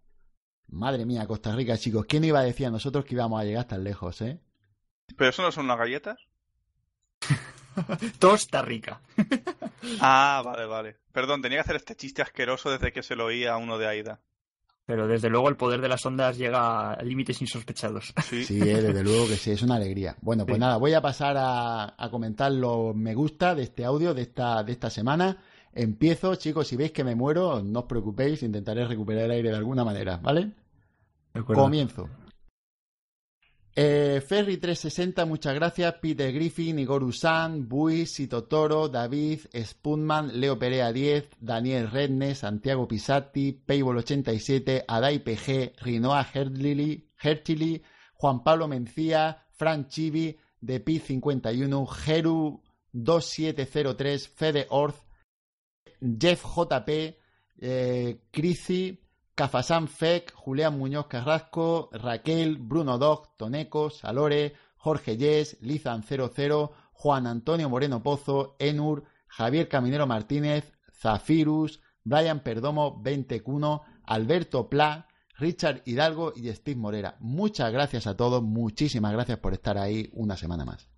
Madre mía, Costa Rica, chicos, ¿quién iba a decir a nosotros que íbamos a llegar tan lejos, eh? ¿Pero eso no son unas galletas? Tosta rica. Ah, vale, vale. Perdón, tenía que hacer este chiste asqueroso desde que se lo oía a uno de Aida. Pero desde luego el poder de las ondas llega a límites insospechados. Sí. Sí, eh, desde luego que sí, es una alegría. Bueno, pues Sí. nada, voy a pasar a, a comentar los me gusta de este audio de esta, de esta semana. Empiezo, chicos, si veis que me muero, no os preocupéis, intentaré recuperar el aire de alguna manera, ¿vale? Comienzo. Eh, Ferry360, muchas gracias. Peter Griffin, Igor Usan, Buis, Sito Toro, David, Spunman, Leo Perea 10, Daniel Rednes, Santiago Pisatti, Paybol87, Adai PG, Rinoa Hertili, Juan Pablo Mencía, Fran Chivi, De Pi51, Geru 2703, Fede Orth, Jeff JP, eh, Crisi, Cafasán Fec, Julián Muñoz Carrasco, Raquel, Bruno Dog, Toneco, Salore, Jorge Yes, Lizan00, Juan Antonio Moreno Pozo, Enur, Javier Caminero Martínez, Zafirus, Brian Perdomo 21, Alberto Pla, Richard Hidalgo y Steve Morera. Muchas gracias a todos, muchísimas gracias por estar ahí una semana más.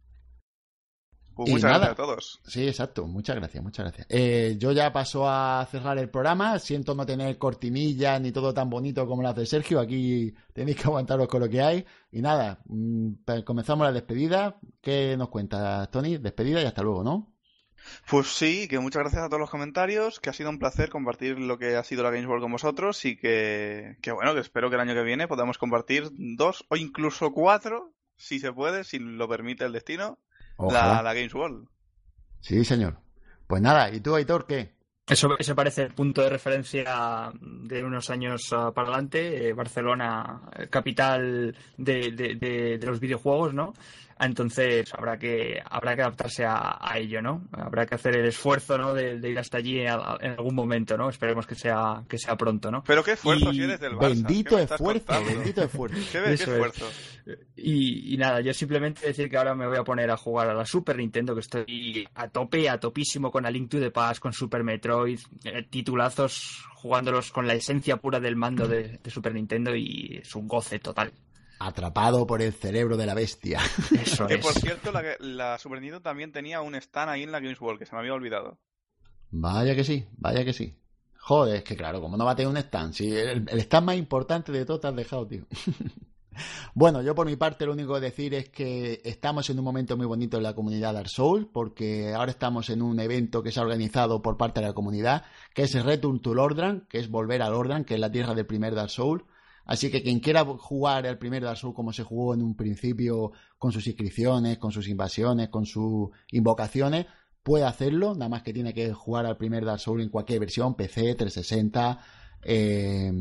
Pues muchas nada. gracias a todos. Sí, exacto. Muchas gracias, muchas gracias. Eh, yo ya paso a cerrar el programa. Siento no tener cortinillas ni todo tan bonito como las de Sergio. Aquí tenéis que aguantaros con lo que hay. Y nada, mm, pues comenzamos la despedida. ¿Qué nos cuentas, Tony? Despedida y hasta luego, ¿no? Pues sí, que muchas gracias a todos los comentarios, que ha sido un placer compartir lo que ha sido la Games World con vosotros y que, que bueno, que espero que el año que viene podamos compartir dos o incluso cuatro, si se puede, si lo permite el destino, Ojalá. la Games World. Sí, señor. Pues nada, ¿y tú, Aitor, qué? Eso, eso parece el punto de referencia de unos años uh, para adelante. Eh, Barcelona, eh, capital de, de, de, de, los videojuegos, ¿no? Entonces habrá que habrá que adaptarse a, a ello, ¿no? Habrá que hacer el esfuerzo, ¿no? De, de ir hasta allí en, en, algún momento, ¿no? Esperemos que sea que sea pronto, ¿no? Pero qué esfuerzo y... si eres del Barça. Bendito esfuerzo, bendito esfuerzo. ¿Qué, qué esfuerzo? Es. Y, y, nada, yo simplemente decir que ahora me voy a poner a jugar a la Super Nintendo, que estoy a tope, a topísimo con A Link to the Past, con Super Metroid, eh, titulazos jugándolos con la esencia pura del mando de, de Super Nintendo y es un goce total. Atrapado por el cerebro de la bestia. Eso que es. por cierto, la, la, Super Nintendo también tenía un stand ahí en la Games World, que se me había olvidado. Vaya que sí, vaya que sí. Joder, es que claro, como no va a tener un stand? Si el, el stand más importante de todo te has dejado, tío. bueno, yo por mi parte lo único que decir es que estamos en un momento muy bonito en la comunidad Dark Souls, porque ahora estamos en un evento que se ha organizado por parte de la comunidad, que es el Return to Lordran, que es volver a Lordran, que es la tierra del primer Dark Souls. Así que quien quiera jugar el primer Dark Souls como se jugó en un principio, con sus inscripciones, con sus invasiones, con sus invocaciones, puede hacerlo, nada más que tiene que jugar al primer Dark Souls en cualquier versión, PC, 360, eh,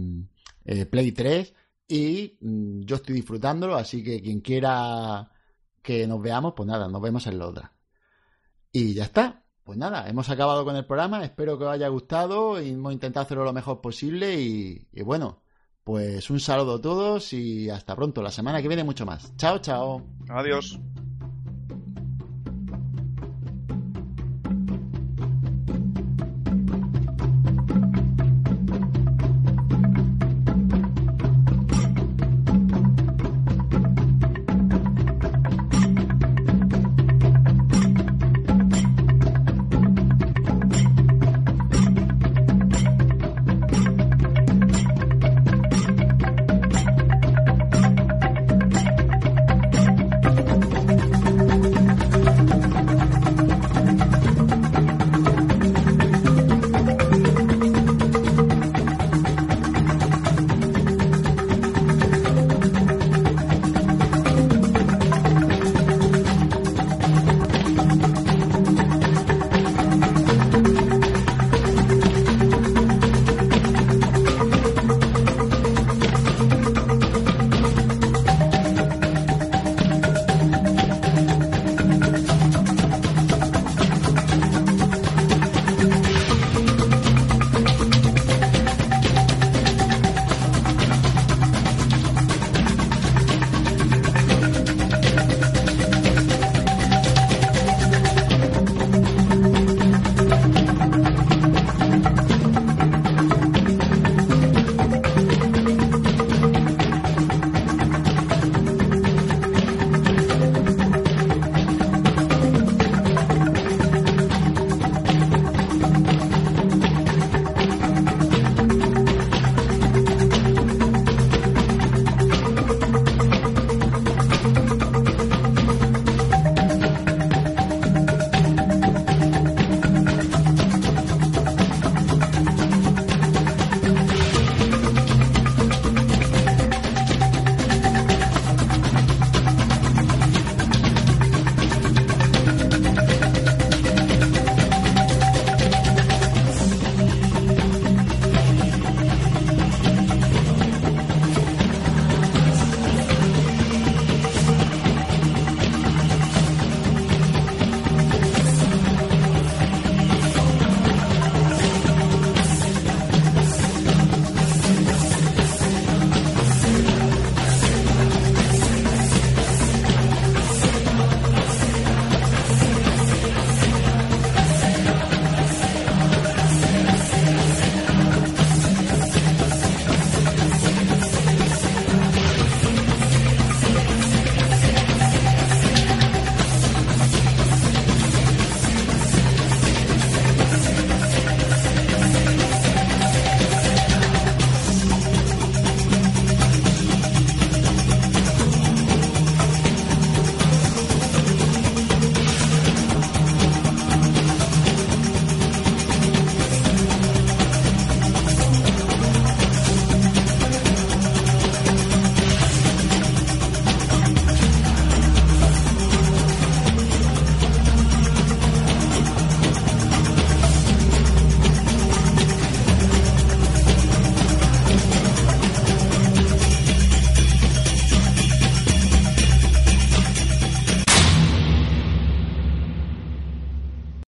eh, Play 3, y mmm, yo estoy disfrutándolo, así que quien quiera que nos veamos, pues nada, nos vemos en la otra. Y ya está. Pues nada, hemos acabado con el programa, espero que os haya gustado, y hemos intentado hacerlo lo mejor posible y bueno, pues un saludo a todos y hasta pronto. La semana que viene mucho más. Chao, chao. Adiós.